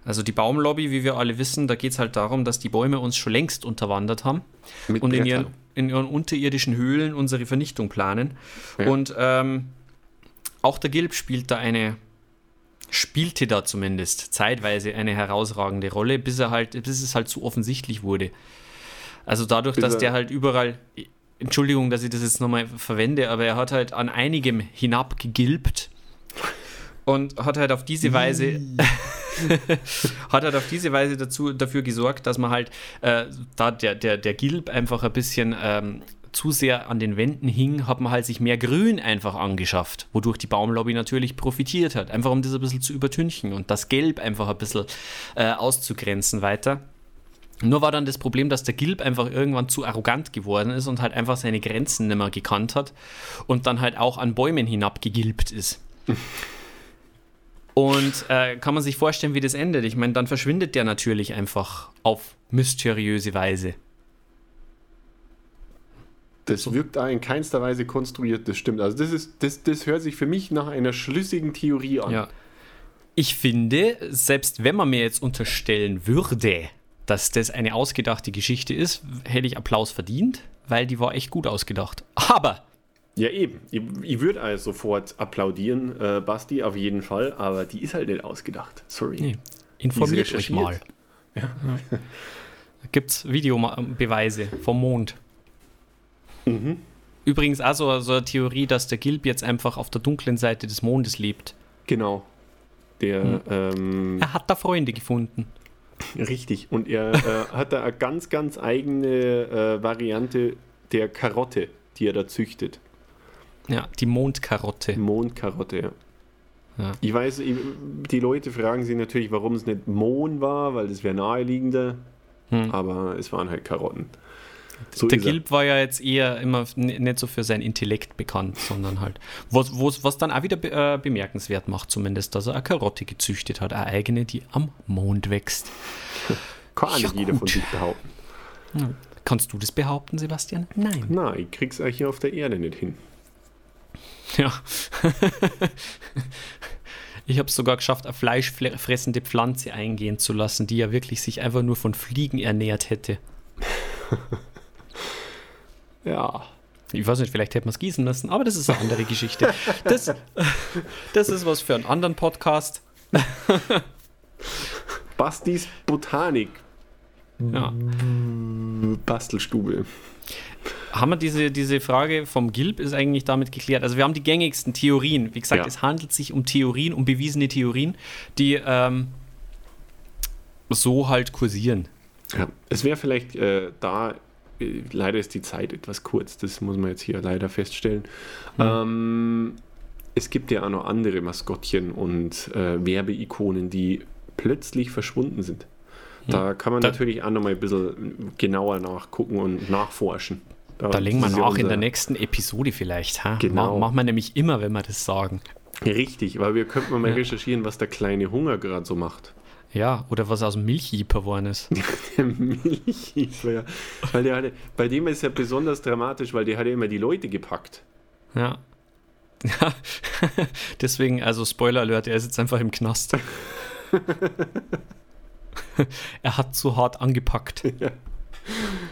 Also die Baumlobby, wie wir alle wissen, da geht es halt darum, dass die Bäume uns schon längst unterwandert haben Mit und in Brettern. ihren, in ihren unterirdischen Höhlen unsere Vernichtung planen. Ja. Und ähm, auch der Gilb spielt da eine, spielte da zumindest zeitweise eine herausragende Rolle, bis er halt, bis es halt zu offensichtlich wurde. Also dadurch, Bis dass er- der halt überall, Entschuldigung, dass ich das jetzt nochmal verwende, aber er hat halt an einigem hinabgegilbt und hat halt auf diese Weise hat halt auf diese Weise dazu, dafür gesorgt, dass man halt, äh, da der, der, der Gilb einfach ein bisschen ähm, zu sehr an den Wänden hing, hat man halt sich mehr Grün einfach angeschafft, wodurch die Baumlobby natürlich profitiert hat, einfach um das ein bisschen zu übertünchen und das Gelb einfach ein bisschen äh, auszugrenzen weiter. Nur war dann das Problem, dass der Gilb einfach irgendwann zu arrogant geworden ist und halt einfach seine Grenzen nicht mehr gekannt hat und dann halt auch an Bäumen hinabgegilbt ist. Und äh, kann man sich vorstellen, wie das endet? Ich meine, dann verschwindet der natürlich einfach auf mysteriöse Weise. Das wirkt da in keinster Weise konstruiert, das stimmt. Also das ist, das, das hört sich für mich nach einer schlüssigen Theorie an. Ja. Ich finde, selbst wenn man mir jetzt unterstellen würde, dass das eine ausgedachte Geschichte ist, hätte ich Applaus verdient, weil die war echt gut ausgedacht. Aber Ja, eben. Ich, ich würde also sofort applaudieren, äh, Basti, auf jeden Fall, aber die ist halt nicht ausgedacht. Sorry. Nee. informiert euch mal. Da gibt es Videobeweise vom Mond. Mhm. Übrigens auch so, so eine Theorie, dass der Gilb jetzt einfach auf der dunklen Seite des Mondes lebt. Genau. Der, Hm. ähm, Er hat da Freunde gefunden. richtig. Und er äh, hat da eine ganz, ganz eigene äh, Variante der Karotte, die er da züchtet. Ja, die Mondkarotte. Mondkarotte, ja. Ja. Ich weiß, die Leute fragen sich natürlich, warum es nicht Mohn war, weil das wäre naheliegender. Hm. Aber es waren halt Karotten. So Der er. Gilb war ja jetzt eher immer nicht so für sein Intellekt bekannt, sondern halt, was, was, was dann auch wieder be äh, bemerkenswert macht, zumindest, dass er eine Karotte gezüchtet hat, eine eigene, die am Mond wächst. Kann Ja, nicht jeder von sich behaupten. Kannst du das behaupten, Sebastian? Nein. Nein, ich krieg's euch hier auf der Erde nicht hin. Ja. Ich habe es sogar geschafft, eine fleischfressende Pflanze eingehen zu lassen, die ja wirklich sich einfach nur von Fliegen ernährt hätte. Ja. Ich weiß nicht, vielleicht hätte man es gießen müssen, aber das ist eine andere Geschichte. Das, das ist was für einen anderen Podcast. Bastis Botanik. Ja. Bastelstube. Haben wir diese, diese Frage vom Gilb ist eigentlich damit geklärt. Also wir haben die gängigsten Theorien. Wie gesagt, Ja. es handelt sich um Theorien, um bewiesene Theorien, die ähm, so halt kursieren. Ja. Es wäre vielleicht äh, da, äh, leider ist die Zeit etwas kurz, das muss man jetzt hier leider feststellen. Hm. Ähm, es gibt ja auch noch andere Maskottchen und äh, Werbeikonen, die plötzlich verschwunden sind. Da kann man Da- natürlich auch noch mal ein bisschen genauer nachgucken und nachforschen. Da legen wir ja nach in der nächsten Episode vielleicht. Ha? Genau. Ma machen wir nämlich immer, wenn wir das sagen. Richtig, weil wir könnten mal Ja. recherchieren, was der kleine Hunger gerade so macht. Ja, oder was aus dem Milchjeeper geworden ist. Der Milchiefer, ja. Weil der hatte, bei dem ist ja besonders dramatisch, weil der hat ja immer die Leute gepackt. Ja. Ja, deswegen, also Spoiler Alert, er ist jetzt einfach im Knast. er hat zu hart angepackt.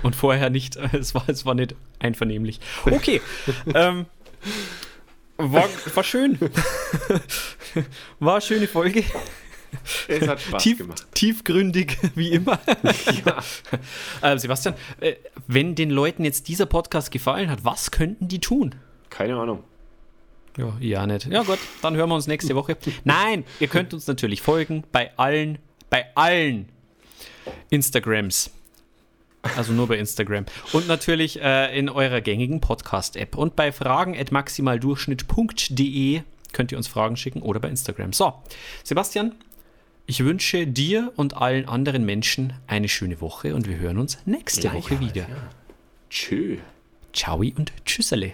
Und vorher nicht, es war, es war nicht einvernehmlich. Okay. ähm, war, war schön. war eine schöne Folge. Es hat Spaß Tief, gemacht. tiefgründig, wie immer. Ja. Äh, Sebastian, äh, wenn den Leuten jetzt dieser Podcast gefallen hat, was könnten die tun? Keine Ahnung. Ja, ja nicht. Ja gut, dann hören wir uns nächste Woche. Nein, ihr könnt uns natürlich folgen bei allen, bei allen Instagrams. Also nur bei Instagram. Und natürlich äh, in eurer gängigen Podcast-App. Und bei fragen at maximaldurchschnitt.de könnt ihr uns Fragen schicken oder bei Instagram. So, Sebastian, ich wünsche dir und allen anderen Menschen eine schöne Woche und wir hören uns nächste Woche wieder. Tschö. Ciao und tschüssele.